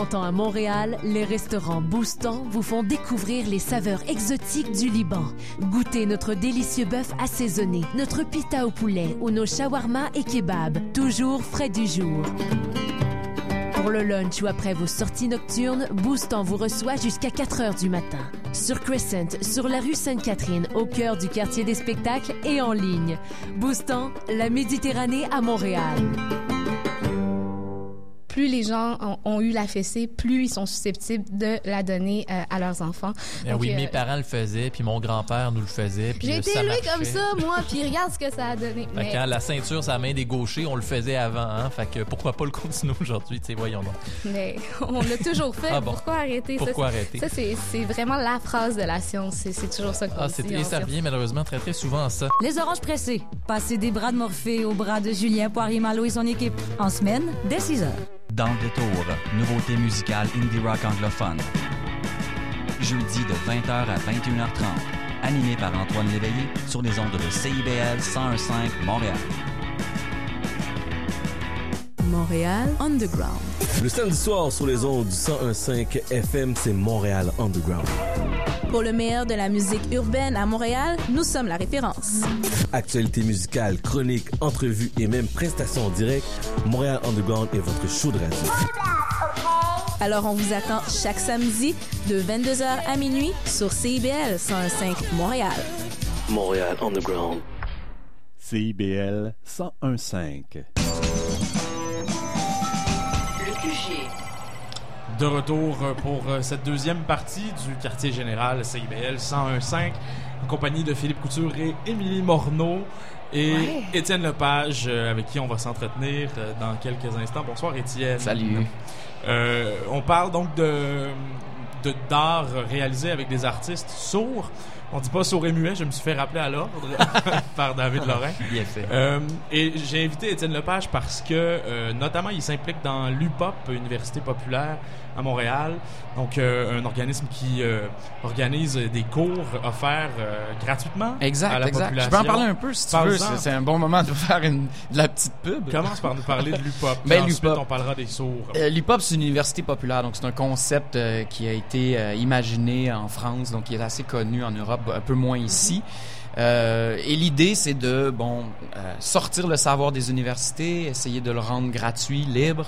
30 ans à Montréal, les restaurants Boostan vous font découvrir les saveurs exotiques du Liban. Goûtez notre délicieux bœuf assaisonné, notre pita au poulet ou nos shawarma et kebabs, toujours frais du jour. Pour le lunch ou après vos sorties nocturnes, Boostan vous reçoit jusqu'à 4 heures du matin. Sur Crescent, sur la rue Sainte-Catherine, au cœur du quartier des spectacles et en ligne. Boostan, la Méditerranée à Montréal. Plus les gens ont, ont eu la fessée, plus ils sont susceptibles de la donner euh, à leurs enfants. Ben Donc, oui, euh, mes parents le faisaient, puis mon grand-père nous le faisait, J'ai euh, été comme ça, moi, puis regarde ce que ça a donné. Fait Mais, que quand la ceinture la main des gauchers, on le faisait avant, hein? Fait que pourquoi pas le continuer aujourd'hui, tu sais, voyons donc. mais on l'a toujours fait. Ah bon? Pourquoi arrêter? Pourquoi ça, c'est- arrêter? Ça, c'est vraiment la phrase de la science. C'est toujours ça qu'on Ah, dit. et ça fait. revient malheureusement très très souvent à ça. Les oranges pressées. Passez des bras de Morphée aux bras de Julien Poirier-Malo et son équipe. En semaine, dès 6 heures. Dans le détour, nouveauté musicale indie rock anglophone. Jeudi de 20h à 21h30. Animé par Antoine Léveillé sur les ondes de CIBL 1015 Montréal. Montréal Underground. Le samedi soir sur les ondes du 1015 FM, c'est Montréal Underground. Pour le meilleur de la musique urbaine à Montréal, nous sommes la référence. Actualité musicale, chroniques, entrevues et même prestations en direct, Montréal Underground est votre show de radio. Alors on vous attend chaque samedi de 22h à minuit sur CIBL 105 Montréal. Montréal Underground. CIBL 1015. QG. De retour euh, pour euh, cette deuxième partie du quartier général CIBL 1015 en compagnie de Philippe Couture et Émilie Morneau et Ouais. Étienne Lepage euh, avec qui on va s'entretenir dans quelques instants. Bonsoir Étienne. Salut. Euh, on parle donc de- d'art réalisé avec des artistes sourds. On dit pas sourd et muet, je me suis fait rappeler à l'ordre par David Lorrain. Bien fait. Euh, et j'ai invité Étienne Lepage parce que, euh, notamment, il s'implique dans l'UPOP, Université populaire à Montréal. Donc, euh, un organisme qui euh, organise des cours offerts euh, gratuitement Exact, à la exact. population. Je peux en parler un peu si tu veux. C'est un bon moment de faire une, de la petite pub. Commence par nous parler de l'UPOP. Ben, ensuite, l'UPOP. on parlera des sourds. Euh, L'UPOP, c'est une université populaire, donc c'est un concept euh, qui a été euh, imaginé en France, donc qui est assez connu en Europe, un peu moins ici. Euh, et l'idée, c'est de bon euh, sortir le savoir des universités, essayer de le rendre gratuit, libre.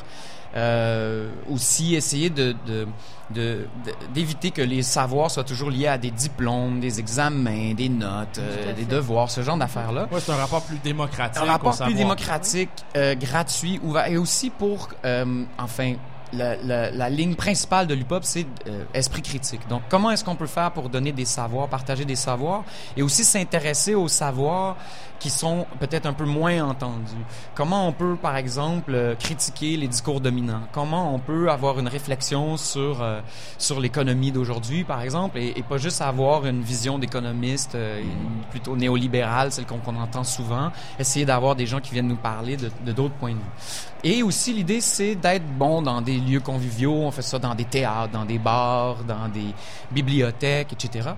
Euh, aussi essayer de de- de- de- d'éviter que les savoirs soient toujours liés à des diplômes, des examens, des notes, euh, des devoirs, ce genre d'affaires-là. Ouais, c'est un rapport plus démocratique. Un rapport plus savoir. démocratique, euh, gratuit, ouvert, et aussi pour, euh, enfin, la, la, la ligne principale de l'UPOP, c'est euh, esprit critique. Donc, comment est-ce qu'on peut faire pour donner des savoirs, partager des savoirs, et aussi s'intéresser aux savoirs qui sont peut-être un peu moins entendus? Comment on peut, par exemple, euh, critiquer les discours dominants? Comment on peut avoir une réflexion sur euh, sur l'économie d'aujourd'hui, par exemple, et, et pas juste avoir une vision d'économiste euh, plutôt néolibérale, celle qu'on entend souvent. Essayer d'avoir des gens qui viennent nous parler de d'autres points de vue? Et aussi, l'idée, c'est d'être bon dans des lieux conviviaux. On fait ça dans des théâtres, dans des bars, dans des bibliothèques, etc.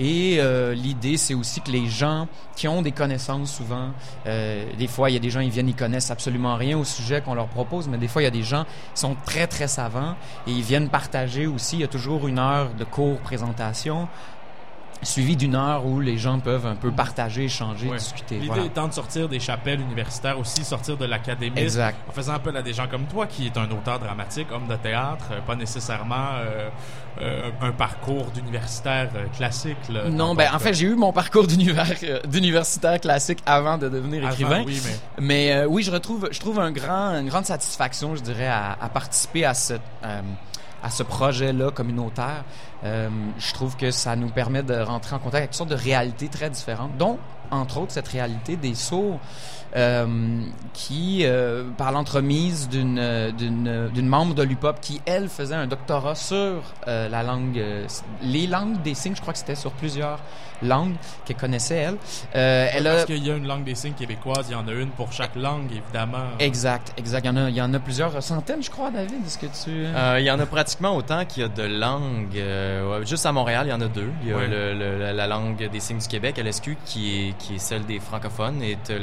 Et euh, l'idée, c'est aussi que les gens qui ont des connaissances, souvent, euh, des fois, il y a des gens, ils viennent, ils connaissent absolument rien au sujet qu'on leur propose, mais des fois, il y a des gens qui sont très, très savants et ils viennent partager aussi. Il y a toujours une heure de cours présentation suivi d'une heure où les gens peuvent un peu partager, échanger, Ouais. discuter. L'idée Voilà. étant de sortir des chapelles universitaires aussi, sortir de l'académie. Exact. En faisant appel à des gens comme toi, qui est un auteur dramatique, homme de théâtre, euh, pas nécessairement euh, euh, un parcours d'universitaire euh, classique. là, Non, ben en fait, j'ai eu mon parcours d'univers d'universitaire classique avant de devenir Avant, écrivain. oui, mais- Mais euh, oui, je retrouve, je trouve un grand, une grande satisfaction, je dirais, à, à participer à ce, euh, à ce projet-là communautaire. Euh, je trouve que ça nous permet de rentrer en contact avec toutes sortes de réalités très différentes, dont, entre autres, cette réalité des sourds. Euh, qui, euh, par l'entremise d'une euh, d'une d'une membre de l'UPOP qui, elle, faisait un doctorat sur euh, la langue, euh, les langues des signes, je crois que c'était sur plusieurs langues qu'elle connaissait, elle. Euh, elle Parce a... qu'il y a une langue des signes québécoise, il y en a une pour chaque langue, évidemment. Exact, exact. Il y en a, il y en a plusieurs centaines, je crois, David. Est-ce que tu... Euh, il y en a pratiquement autant qu'il y a de langues. Euh, ouais, juste à Montréal, il y en a deux. Il y a Ouais. le- le- la- la langue des signes du Québec, LSQ, qui est, qui est celle des francophones, et le,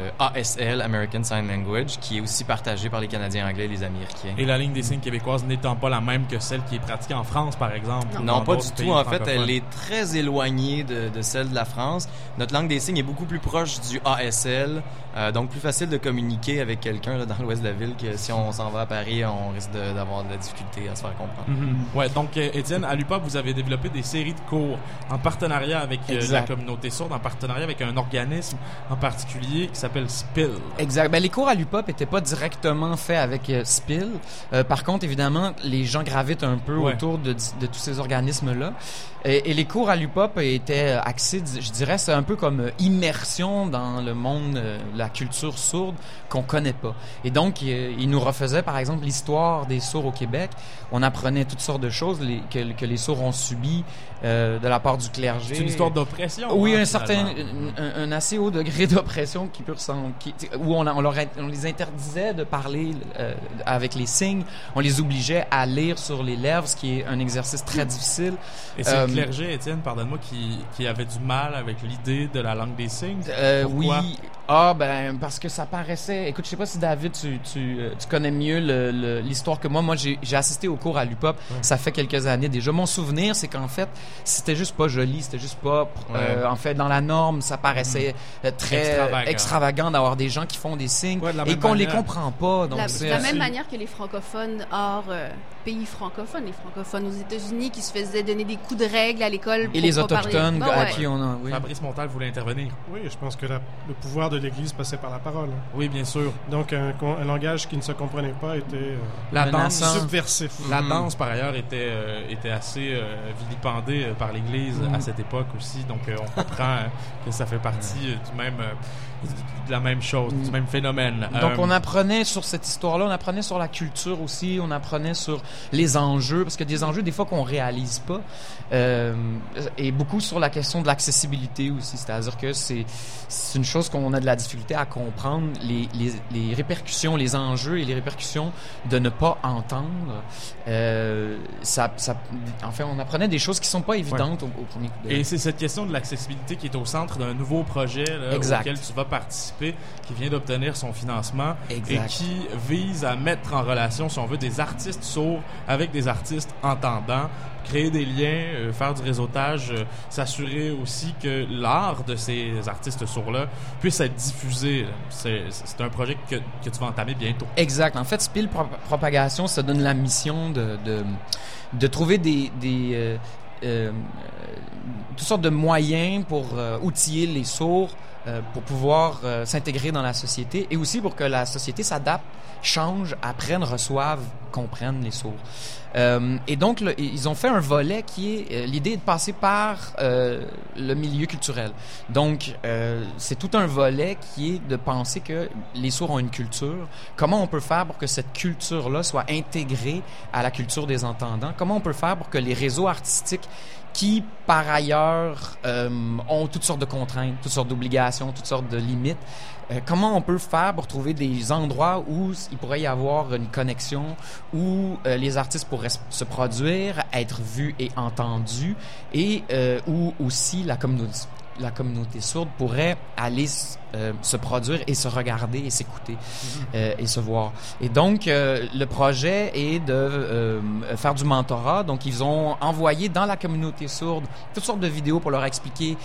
le ASL, American Sign Language, qui est aussi partagé par les Canadiens anglais et les Américains. Et la ligne des signes québécoise n'étant pas la même que celle qui est pratiquée en France, par exemple. Non, pas du tout. En fait, elle est très éloignée de, de celle de la France. Notre langue des signes est beaucoup plus proche du ASL, euh, donc plus facile de communiquer avec quelqu'un dans l'ouest de la ville que si on s'en va à Paris, on risque d'avoir de, la difficulté à se faire comprendre. Mhm. Ouais, donc euh, Étienne, à l'UPOP, vous avez développé des séries de cours en partenariat avec euh, la communauté sourde, en partenariat avec un organisme en particulier qui s'appelle SPIL. Exact. Ben, les cours à l'UPOP étaient pas directement faits avec euh, Spill. Euh, par contre, évidemment, les gens gravitent un peu Ouais. autour de, de tous ces organismes-là. Et, et les cours à l'UPOP étaient euh, axés, je dirais, c'est un peu comme euh, immersion dans le monde, la culture sourde qu'on connaît pas. Et donc, ils nous refaisaient, par exemple, l'histoire des sourds au Québec. On apprenait toutes sortes de choses les- que, que les sourds ont subies de la part du clergé. C'est une histoire d'oppression. Oui, hein, un certain, un, un assez haut degré d'oppression qui peut qui- où on, on, leur, on les interdisait de parler euh, avec les signes, on les obligeait à lire sur les lèvres, ce qui est un exercice très difficile. Et c'est Euh, le clergé, Étienne, pardonne-moi, qui, qui avait du mal avec l'idée de la langue des signes. Euh, oui. Ah ben parce que ça paraissait. Écoute, je sais pas si David tu tu, euh, tu connais mieux l'histoire que moi. Moi j'ai assisté au cours à l'UPOP. Ça fait quelques années déjà. Mon souvenir c'est qu'en fait c'était juste pas joli, c'était juste pas. euh, Ouais. en fait dans la norme ça paraissait euh, très Extravagant. extravagant, d'avoir des gens qui font des signes Ouais, de la et qu'on les manière. comprend pas. Donc La- c'est de la même manière que les francophones hors euh, pays francophones, les francophones aux États-Unis qui se faisaient donner des coups de règle à l'école pour Et les pas parler- autochtones Bah à ouais. qui on a. Oui. Fabrice Montal voulait intervenir. Oui, je pense que la- le pouvoir de l'Église passait par la parole. Oui, bien sûr. Donc, un, langage qui ne se comprenait pas était euh, La danse, Menaçant. subversif. la Mhm. danse, par ailleurs, était, euh, était assez euh, vilipendée par l'Église à cette époque aussi. Donc, euh, on comprend que ça fait partie euh, du même, euh, de la même chose, du même phénomène. Donc, Euh, on apprenait sur cette histoire-là, on apprenait sur la culture aussi, on apprenait sur les enjeux, parce que des enjeux, des fois, qu'on réalise pas. Euh, et beaucoup sur la question de l'accessibilité aussi. C'est-à-dire que c'est, une chose qu'on a de la difficulté à comprendre, les, les, les répercussions, les enjeux et les répercussions de ne pas entendre. Euh, ça, ça, en fait, on apprenait des choses qui sont pas évidentes au, au premier coup d'œil. Et c'est cette question de l'accessibilité qui est au centre d'un nouveau projet là, Exact. auquel tu vas participer, qui vient d'obtenir son financement Exact. et qui vise à mettre en relation, si on veut, des artistes sourds avec des artistes entendants, créer des liens, euh, faire du réseautage, euh, s'assurer aussi que l'art de ces artistes sourds-là puisse être diffusé. C'est c'est un projet que, que tu vas entamer bientôt. Exact. En fait, Spill Pro- Propagation, ça donne la mission de, de, de trouver des, des euh, euh, toutes sortes de moyens pour euh, outiller les sourds euh, pour pouvoir euh, s'intégrer dans la société et aussi pour que la société s'adapte, change, apprenne, reçoive, comprenne les sourds. Euh, et donc, ils ont fait un volet qui est euh, l'idée est de passer par euh, le milieu culturel. Donc, c'est tout un volet qui est de penser que les sourds ont une culture. Comment on peut faire pour que cette culture-là soit intégrée à la culture des entendants? Comment on peut faire pour que les réseaux artistiques qui, par ailleurs, ont toutes sortes de contraintes, toutes sortes d'obligations, toutes sortes de limites. Euh, comment on peut faire pour trouver des endroits où il pourrait y avoir une connexion, où euh, les artistes pourraient se produire, être vus et entendus, et euh, où aussi la communauté, la communauté sourde pourrait aller euh, se produire et se regarder et s'écouter euh, et se voir. Et donc, euh, le projet est de faire du mentorat. Donc, ils ont envoyé dans la communauté sourde toutes sortes de vidéos pour leur expliquer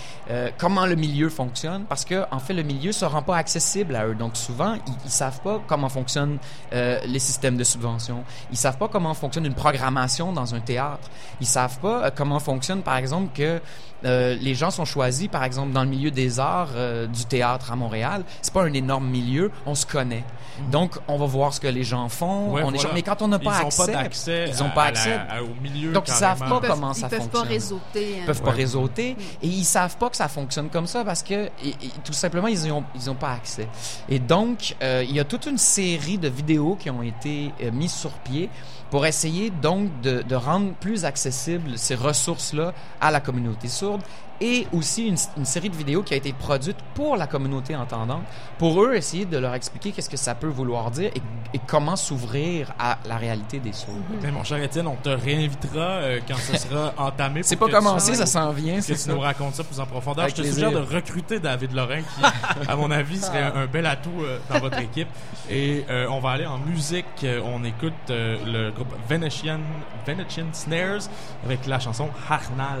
comment le milieu fonctionne, parce que en fait, le milieu se rend pas accessible à eux. Donc, souvent, ils, ils savent pas comment fonctionnent les systèmes de subvention. Ils savent pas comment fonctionne une programmation dans un théâtre. Ils savent pas comment fonctionne, par exemple, que les gens sont choisis, par exemple, dans le milieu des arts du théâtre à Montréal. C'est pas un énorme milieu, on se connaît. Donc, on va voir ce que les gens font. Ouais, on voilà. échange. Mais quand on n'a pas accès, pas ils ont à- pas à la- accès à- au milieu, Donc, ils savent carrément. pas Ils peuvent- comment ils ça peuvent fonctionne. pas réseauter, hein. Ils peuvent pas réseauter et ils savent pas que ça fonctionne comme ça parce que et- et tout simplement ils y ont ils ont pas accès. Et donc euh, il y a toute une série de vidéos qui ont été euh, mises sur pied pour essayer donc de, de rendre plus accessibles ces ressources-là à la communauté sourde et aussi une, une série de vidéos qui a été produite pour la communauté entendante, pour eux essayer de leur expliquer qu'est-ce que ça peut vouloir dire et, et comment s'ouvrir à la réalité des sourds. Ben, mon cher Étienne, on te réinvitera euh, quand ce sera entamé. C'est pas commencé, ça s'en vient, Que tu nous racontes ça plus en profondeur. Avec Je te plaisir. suggère de recruter David Lorrain, qui, à mon avis, serait un, un bel atout euh, dans votre équipe. Et euh, on va aller en musique. On écoute le groupe Venetian, Venetian Snares avec la chanson Harnal.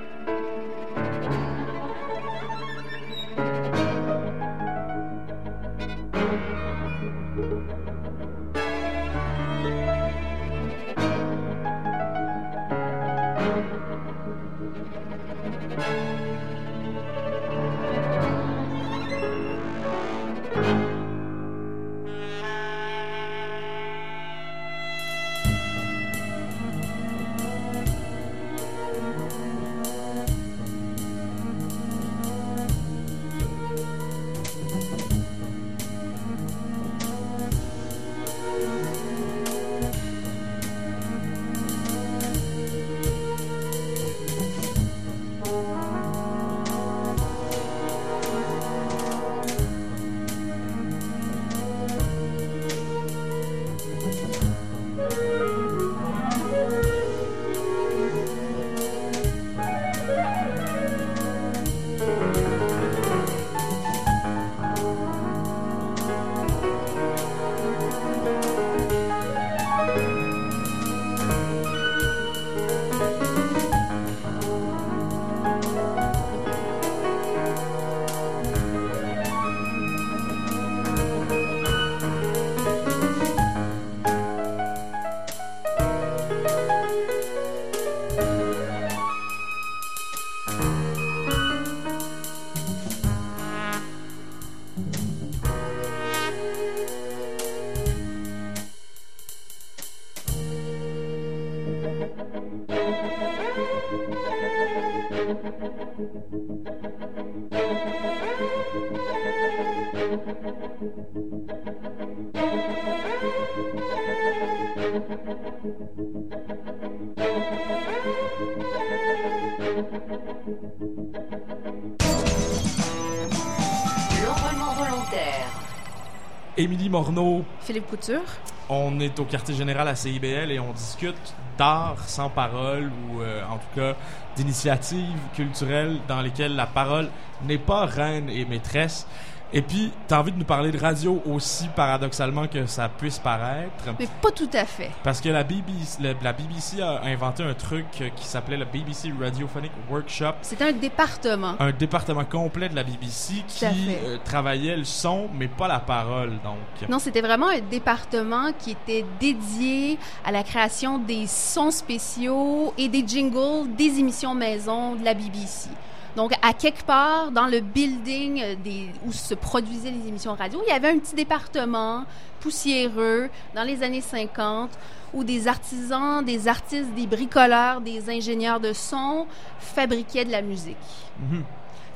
Émilie Morneau, Philippe Couture. on est au quartier général à CIBL et on discute d'art sans parole ou euh, en tout cas d'initiatives culturelles dans lesquelles la parole n'est pas reine et maîtresse. Et puis, tu as envie de nous parler de radio aussi paradoxalement que ça puisse paraître. Mais pas tout à fait. Parce que la BBC, la BBC a inventé un truc qui s'appelait le BBC Radiophonic Workshop. C'est un département. Un département complet de la BBC qui euh, travaillait le son, mais pas la parole, donc. Non, c'était vraiment un département qui était dédié à la création des sons spéciaux et des jingles des émissions maison de la BBC. Donc, à quelque part dans le building euh, des, où se produisaient les émissions radio, il y avait un petit département poussiéreux dans les années 50 où des artisans, des artistes, des bricoleurs, des ingénieurs de son fabriquaient de la musique. Mhm.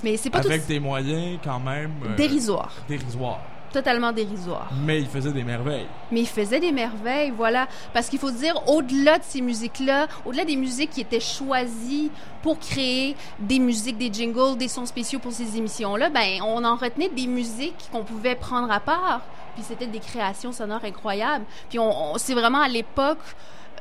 Mais c'est pas tout Avec des moyens quand même. euh, Dérisoires. Dérisoires. Totalement dérisoires. Mais il faisait des merveilles. Mais il faisait des merveilles, voilà. Parce qu'il faut dire, au-delà de ces musiques-là, au-delà des musiques qui étaient choisies pour créer des musiques, des jingles, des sons spéciaux pour ces émissions-là, ben, on en retenait des musiques qu'on pouvait prendre à part. Puis c'était des créations sonores incroyables. Puis on, on- c'est vraiment à l'époque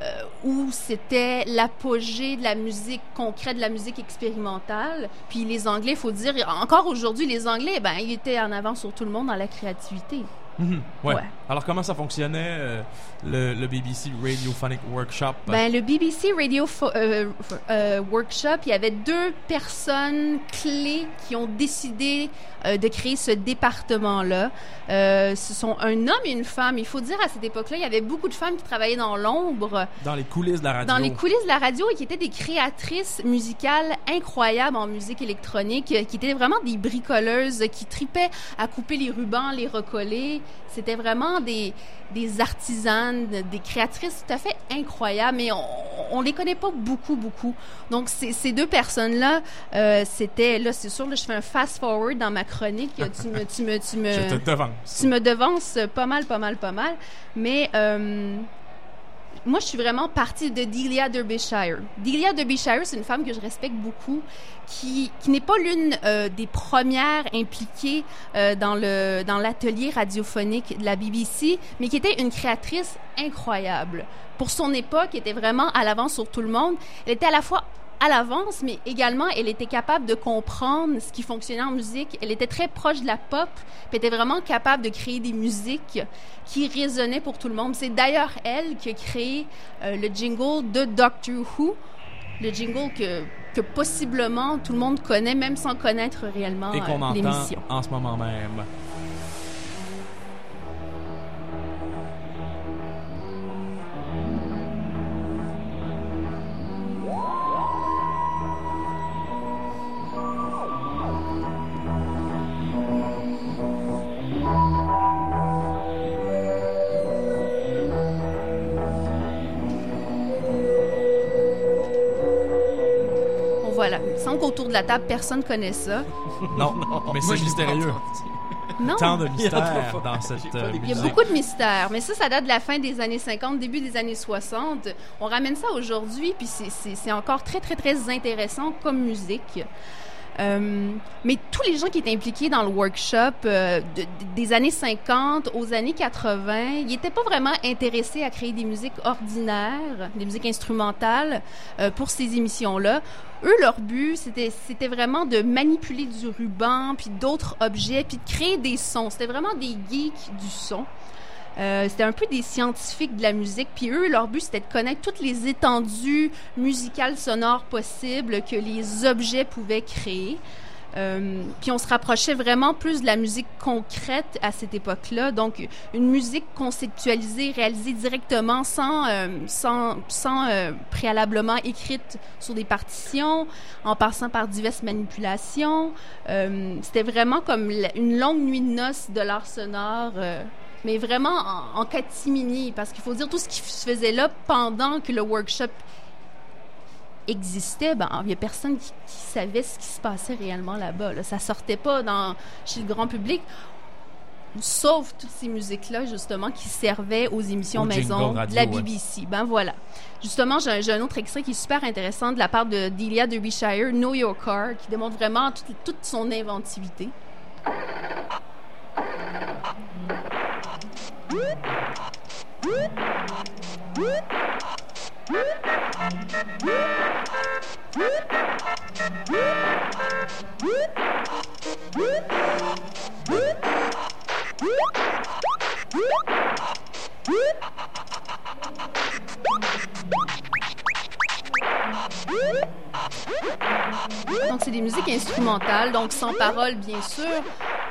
euh, où c'était l'apogée de la musique concrète, de la musique expérimentale. Puis les Anglais, il faut dire, encore aujourd'hui, les Anglais, ben, ils étaient en avance sur tout le monde dans la créativité. Mhm. Ouais. Ouais. Alors, comment ça fonctionnait, euh, le, le BBC Radiophonic Workshop? Ben, le BBC Radio euh, euh, Workshop, il y avait deux personnes clés qui ont décidé euh, de créer ce département-là. Ce sont un homme et une femme. Il faut dire, à cette époque-là, il y avait beaucoup de femmes qui travaillaient dans l'ombre, Dans les coulisses de la radio. dans les coulisses de la radio et qui étaient des créatrices musicales incroyables en musique électronique, qui étaient vraiment des bricoleuses, qui tripaient à couper les rubans, les recoller. C'était vraiment des, des artisanes, des créatrices tout à fait incroyables, mais on, on les connaît pas beaucoup, beaucoup. Donc, ces, deux personnes-là, euh, c'était, là, c'est sûr, là, je fais un fast-forward dans ma chronique. Tu me, tu me, tu me, Je te devance. tu me devances pas mal, pas mal, pas mal. Mais euh, moi, je suis vraiment partie de Delia Derbyshire. Delia Derbyshire, c'est une femme que je respecte beaucoup, qui, qui n'est pas l'une euh, des premières impliquées euh, dans le dans l'atelier radiophonique de la BBC, mais qui était une créatrice incroyable. Pour son époque, elle était vraiment à l'avance sur tout le monde. Elle était à la fois à l'avance, mais également, elle était capable de comprendre ce qui fonctionnait en musique. Elle était très proche de la pop, puis était vraiment capable de créer des musiques qui résonnaient pour tout le monde. C'est d'ailleurs elle qui a créé euh, le jingle de Doctor Who, le jingle que, que possiblement tout le monde connaît, même sans connaître réellement Et qu'on euh, entend l'émission. en ce moment même. La table, personne connaît ça. Non, mais moi, c'est mystérieux. Non. Tant de Il y en a mystère pas. dans cette euh, Il y a musique. beaucoup de mystères, mais ça, ça date de la fin des années 50, début des années 60. On ramène ça aujourd'hui, puis c'est encore très, très, très intéressant comme musique. Euh, mais tous les gens qui étaient impliqués dans le workshop euh, de- de- des années 50 aux années 80, ils n'étaient pas vraiment intéressés à créer des musiques ordinaires, des musiques instrumentales euh, pour ces émissions-là. Eux, leur but, c'était vraiment de manipuler du ruban, puis d'autres objets, puis de créer des sons. C'était vraiment des geeks du son. Euh, c'était un peu des scientifiques de la musique. Puis eux, leur but, c'était de connaître toutes les étendues musicales sonores possibles que les objets pouvaient créer. Euh, puis on se rapprochait vraiment plus de la musique concrète à cette époque-là. Donc, une musique conceptualisée, réalisée directement, sans, euh, sans, sans euh, préalablement écrite sur des partitions, en passant par diverses manipulations. Euh, C'était vraiment comme une longue nuit de noces de l'art sonore. Mais vraiment en, en catimini, parce qu'il faut dire tout ce qui se faisait là pendant que le workshop existait, ben, il y a personne qui, qui savait ce qui se passait réellement là-bas. Là. Ça sortait pas dans, chez le grand public. Sauf toutes ces musiques-là, justement, qui servaient aux émissions Au maison de la ouais. BBC. Ben voilà. Justement, j'ai un, j'ai un autre extrait qui est super intéressant de la part de Delia Derbyshire, Know Your Car, qui démontre vraiment toute, toute son inventivité. Donc, c'est des musiques instrumentales, donc sans paroles, bien sûr.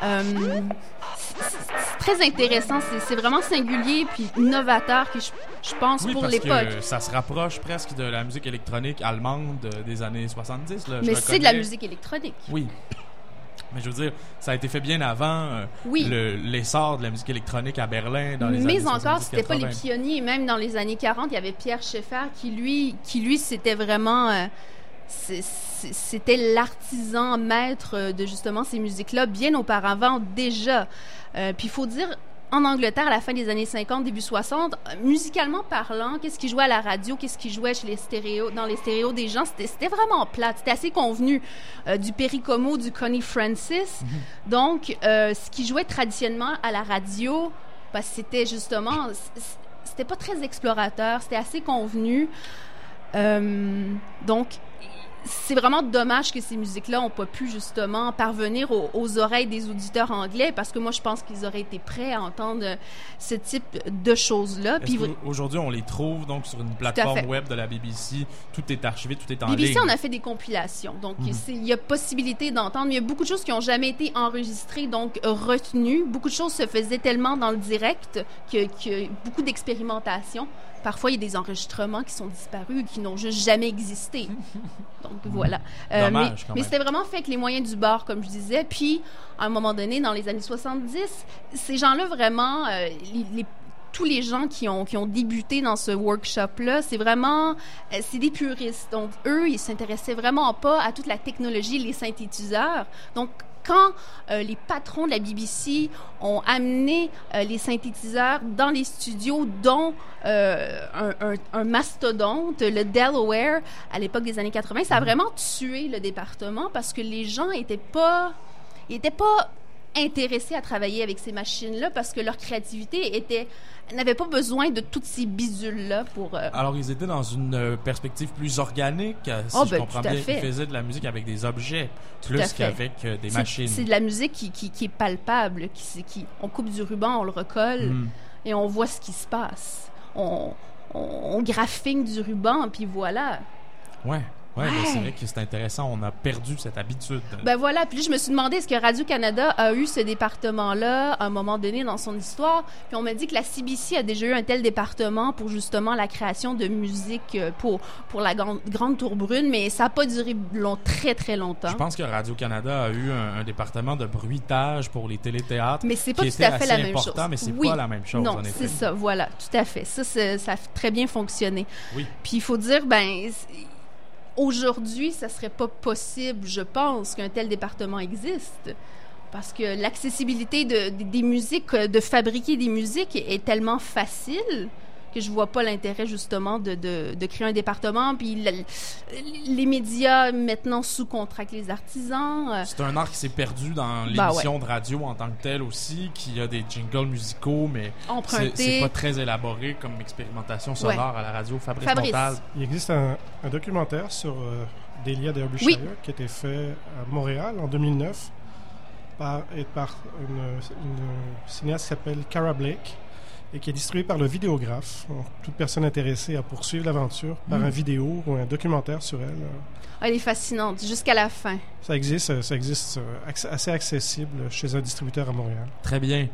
Euh, très intéressant, c'est vraiment singulier puis novateur, que je, je pense, Oui, pour l'époque. que ça se rapproche presque de la musique électronique allemande euh, des années 70. Là, Mais c'est de la musique électronique. Oui. Mais je veux dire, ça a été fait bien avant euh, Oui. le- l'essor de la musique électronique à Berlin dans les années Mais encore, c'était pas les 70-80. pionniers. Même dans les années 40, il y avait Pierre Schaeffer qui, lui, qui lui, c'était vraiment... euh, c'était l'artisan maître euh, de justement ces musiques-là bien auparavant déjà. Euh, puis il faut dire, en Angleterre, à la fin des années 50, début 60, euh, musicalement parlant, qu'est-ce qui jouait à la radio, qu'est-ce qui jouait chez les stéréos, dans les stéréos des gens, c'était vraiment plate. C'était assez convenu euh, du Pericomo, du Connie Francis. Donc, euh, ce qui jouait traditionnellement à la radio, parce que c'était justement, c'était pas très explorateur, c'était assez convenu. Donc, c'est vraiment dommage que ces musiques-là n'ont pas pu justement parvenir aux, aux oreilles des auditeurs anglais parce que moi, je pense qu'ils auraient été prêts à entendre ce type de choses-là. Puis qu'aujourd'hui, on les trouve donc sur une plateforme web de la BBC. Tout est archivé, tout est en BBC, ligne. on a fait des compilations. Donc, Mhm. il y a possibilité d'entendre. mais Il y a beaucoup de choses qui n'ont jamais été enregistrées, donc retenues. Beaucoup de choses se faisaient tellement dans le direct que, que beaucoup d'expérimentation. Parfois, il y a des enregistrements qui sont disparus, qui n'ont juste jamais existé. Donc, voilà. Euh, Dommage, mais c'était vraiment fait avec les moyens du bord, comme je disais. Puis, à un moment donné, dans les années 70, ces gens-là, vraiment, euh, les- les tous les gens qui ont, qui ont débuté dans ce workshop-là, c'est vraiment, euh, c'est des puristes. Donc, eux, ils s'intéressaient vraiment pas à toute la technologie, les synthétiseurs. Donc, quand euh, les patrons de la BBC ont amené euh, les synthétiseurs dans les studios, dont euh, un, un- un mastodonte, le Delaware, à l'époque des années 80, ça a vraiment tué le département parce que les gens étaient pas, ils étaient pas intéressés à travailler avec ces machines-là parce que leur créativité était n'avait pas besoin de toutes ces bidules-là pour euh, Alors, ils étaient dans une euh, perspective plus organique, euh, si Oh, je ben, comprends bien. fait. Ils faisaient de la musique avec des objets, plus qu'avec euh, des machines. C'est de la musique qui, qui, qui est palpable, qui, on coupe du ruban, on le recolle Mm. et on voit ce qui se passe. On, on, on graphine du ruban, puis voilà. Ouais, ouais, mais Ouais. c'est vrai que c'est intéressant. On a perdu cette habitude. Ben voilà, puis je me suis demandé est-ce que Radio-Canada a eu ce département-là à un moment donné dans son histoire? Puis on m'a dit que la CBC a déjà eu un tel département pour justement la création de musique euh, pour, pour la grande, grande tour brune, mais ça n'a pas duré long, très très longtemps. Je pense que Radio-Canada a eu un, un département de bruitage pour les téléthéâtres. Mais c'est pas tout à fait la même chose. mais c'est Oui. pas la même chose, Non, c'est ça, voilà, tout à fait. Ça, ça a très bien fonctionné. Oui. Puis il faut dire, ben, aujourd'hui, ça serait pas possible, je pense, qu'un tel département existe. Parce que l'accessibilité de, de- des musiques, de fabriquer des musiques est tellement facile que je vois pas l'intérêt justement de, de, de créer un département. Puis la- les médias maintenant sous-contractent les artisans. euh, C'est un art qui s'est perdu dans Bah l'émission de radio en tant que telle aussi, qui a des jingles musicaux, mais c'est pas très élaboré comme expérimentation sonore Ouais. à la radio. Fabrice, Fabrice. Montal. Il existe un, un documentaire sur euh, Delia Derbyshire Oui. qui a été fait à Montréal en 2009 par, et par une, une cinéaste qui s'appelle Cara Blake et qui est distribué par le vidéographe. Donc, toute personne intéressée à poursuivre l'aventure par Mm. un vidéo ou un documentaire sur elle. euh, Elle est fascinante jusqu'à la fin. Ça existe, euh, ça existe euh, assez accessible chez un distributeur à Montréal. Très bien.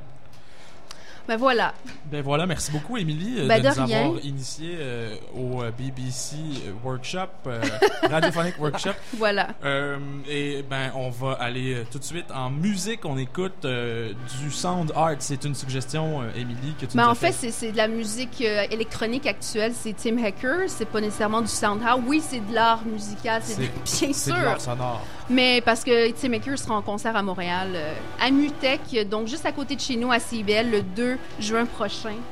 Ben voilà. Ben voilà, merci beaucoup, Émilie, euh, Ben de, de nous rien. avoir initiés euh, au euh, BBC Workshop, euh, Radiophonic Workshop. Voilà. Euh, et ben, on va aller tout de suite en musique. On écoute du sound art. C'est une suggestion, Émilie, que tu Ben nous as en fait, c'est c'est de la musique électronique actuelle. C'est Tim Hacker. C'est pas nécessairement du sound art. Oui, c'est de l'art musical. C'est bien c'est sûr. de l'art sonore. Mais parce que Tim Hacker sera en concert à Montréal, à Mutech, donc juste à côté de chez nous, à CIBL, le 2 juin prochain.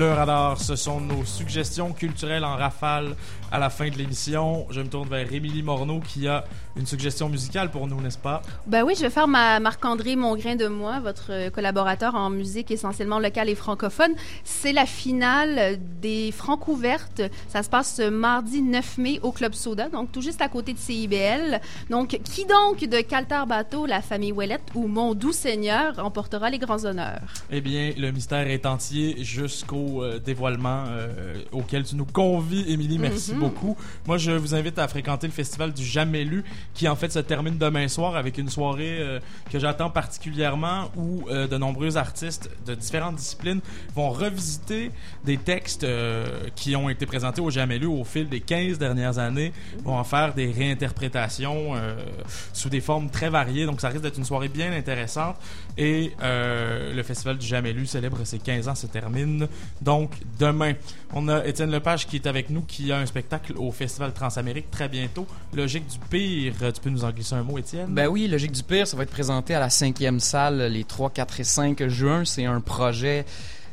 Le radar, ce sont nos suggestions culturelles en rafale à la fin de l'émission. Je me tourne vers Émilie Morneau qui a une suggestion musicale pour nous, n'est-ce pas? Ben oui, je vais faire ma Marc-André Mongrain de moi, votre euh, collaborateur en musique essentiellement locale et francophone. C'est la finale des Francs ouvertes. Ça se passe ce mardi 9 mai au Club Soda, donc tout juste à côté de CIBL. Donc, qui donc de Caltar Bateau, la famille Ouellette ou Mon Doux Seigneur emportera les grands honneurs? Eh bien, le mystère est entier jusqu'au euh, dévoilement euh, auquel tu nous convies, Émilie. Merci Mhm. beaucoup. Moi, je vous invite à fréquenter le festival du Jamais Lu, qui en fait se termine demain soir avec une soirée euh, que j'attends particulièrement où euh, de nombreux artistes de différentes disciplines vont revisiter des textes euh, qui ont été présentés au Jamais Lu au fil des 15 dernières années, vont en faire des réinterprétations sous des formes très variées. Donc, ça risque d'être une soirée bien intéressante. Et le Festival du Jamais Lu célèbre ses 15 ans, se termine donc demain. On a Étienne Lepage qui est avec nous, qui a un spectacle au Festival Transamérique très bientôt. Logique du pire, tu peux nous en glisser un mot, Étienne? Ben oui, Logique du Pire, ça va être présenté à la cinquième salle les 3, 4 et 5 juin. C'est un projet,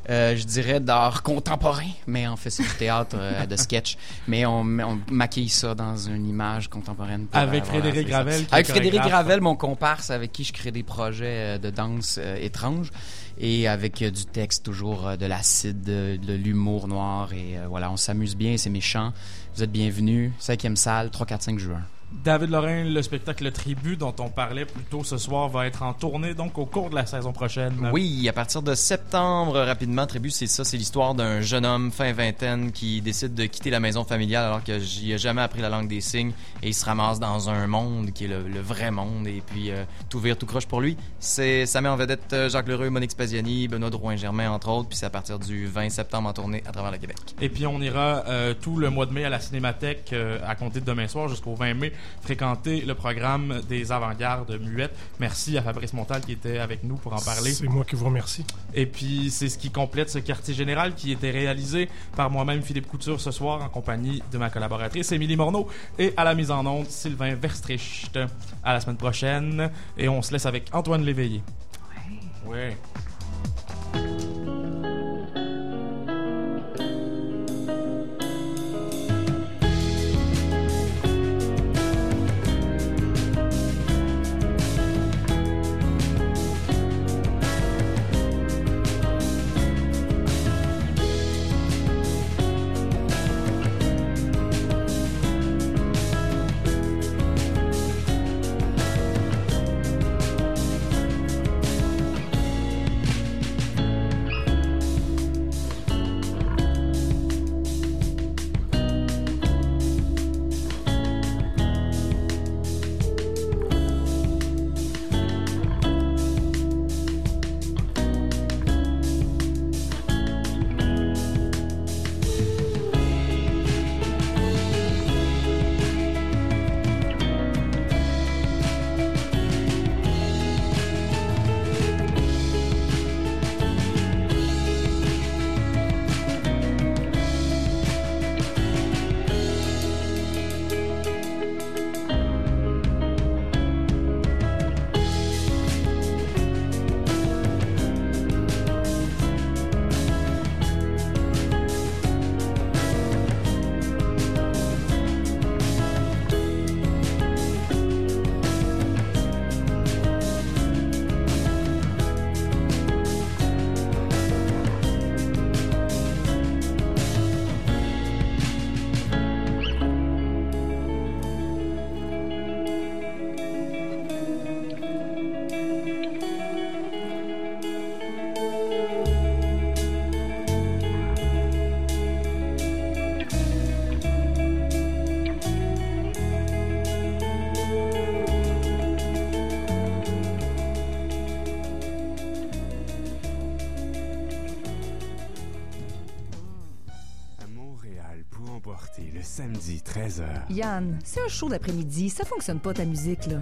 euh, je dirais, d'art contemporain, mais en fait, c'est du théâtre euh, de sketch. Mais on, on maquille ça dans une image contemporaine. Avec euh, Frédéric. Gravel, Avec Frédéric. Gravel, mon comparse, avec qui je crée des projets euh, de danse euh, étranges. Et avec euh, du texte, toujours euh, de l'acide, de, de l'humour noir. Et euh, voilà, on s'amuse bien, c'est méchant. Vous êtes bienvenus. Cinquième salle, 3, 4, 5 juin. David Lorrain, le spectacle Tribu dont on parlait plus tôt ce soir va être en tournée donc au cours de la saison prochaine. Oui, à partir de septembre, rapidement, Tribu, c'est ça, c'est l'histoire d'un jeune homme fin vingtaine qui décide de quitter la maison familiale alors que j'y ai jamais appris la langue des signes et il se ramasse dans un monde qui est le, le vrai monde et puis euh, tout vire, tout croche pour lui. C'est, ça met en vedette euh, Jacques Lheureux, Monique Spaziani, Benoît Drouin-Germain entre autres, puis c'est à partir du 20 septembre en tournée à travers le Québec. Et puis on ira euh, tout le mois de mai à la Cinémathèque euh, à compter de demain soir jusqu'au 20 mai fréquenter le programme des avant-gardes muettes. Merci à Fabrice Montal qui était avec nous pour en parler. C'est moi qui vous remercie. Et puis, c'est ce qui complète ce quartier général qui était réalisé par moi-même, Philippe Couture, ce soir, en compagnie de ma collaboratrice Émilie Morneau et à la mise en onde, Sylvain Verstricht. À la semaine prochaine. Et on se laisse avec Antoine Léveillé. Ouais. Yann, c'est un show d'après-midi, ça fonctionne pas ta musique, là.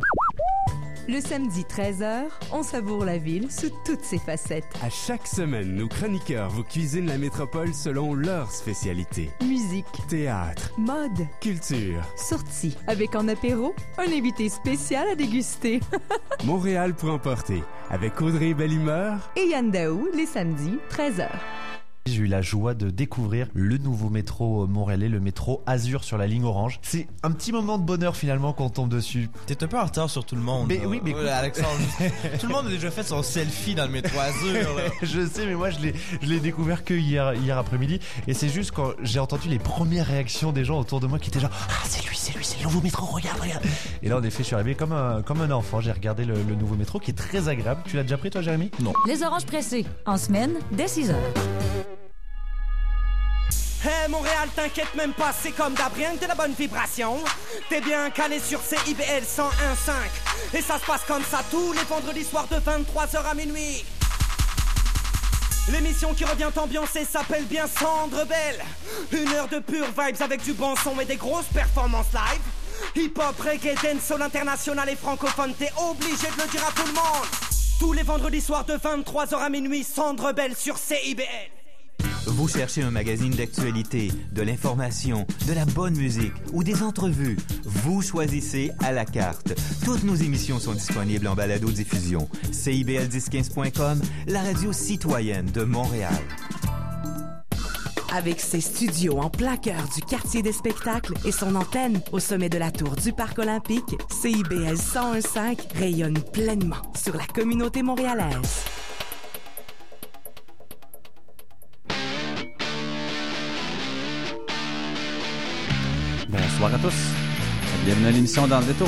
Le samedi 13h, on savoure la ville sous toutes ses facettes. À chaque semaine, nos chroniqueurs vous cuisinent la métropole selon leur spécialité. Musique, Théâtre, mode, culture. sortie. Avec en apéro, un invité spécial à déguster. Montréal pour emporter. Avec Audrey Bellimeur. Et Yann Daou, les samedis, 13h. J'ai eu la joie de découvrir le nouveau métro montréalais, le métro Azur sur la ligne orange. C'est un petit moment de bonheur finalement quand on tombe dessus. T'es un peu en retard sur tout le monde. Mais là. oui, mais écoute- Alexandre, tout le monde a déjà fait son selfie dans le métro Azur. là. je sais, mais moi je l'ai, je l'ai découvert que hier, hier après-midi. Et c'est juste quand j'ai entendu les premières réactions des gens autour de moi qui étaient genre Ah, c'est lui, c'est lui, c'est le nouveau métro, regarde, regarde. Et là, en effet, je suis arrivé comme un, comme un enfant. J'ai regardé le, le nouveau métro qui est très agréable. Tu l'as déjà pris, toi, Jérémy? Non. Les oranges pressées, en semaine, dès 6 heures. Hey Montréal, t'inquiète même pas, c'est comme d'hab, rien que de la bonne vibration. T'es bien calé sur CIBL 101.5. Et ça se passe comme ça tous les vendredis soirs de 23h à minuit. L'émission qui revient ambiancée s'appelle bien Cendre Belle. Une heure de pure vibes avec du bon son et des grosses performances live. Hip-hop, reggae, dancehall international et francophone, t'es obligé de le dire à tout le monde. Tous les vendredis soirs de 23h à minuit, Cendre Belle sur CIBL. Vous cherchez un magazine d'actualité, de l'information, de la bonne musique ou des entrevues. Vous choisissez à la carte. Toutes nos émissions sont disponibles en balado-diffusion. CIBL1015.com, la radio citoyenne de Montréal. Avec ses studios en plein cœur du quartier des spectacles et son antenne au sommet de la tour du Parc olympique, CIBL 101.5 rayonne pleinement sur la communauté montréalaise. Bonsoir à tous. Bienvenue à l'émission Dans le détour.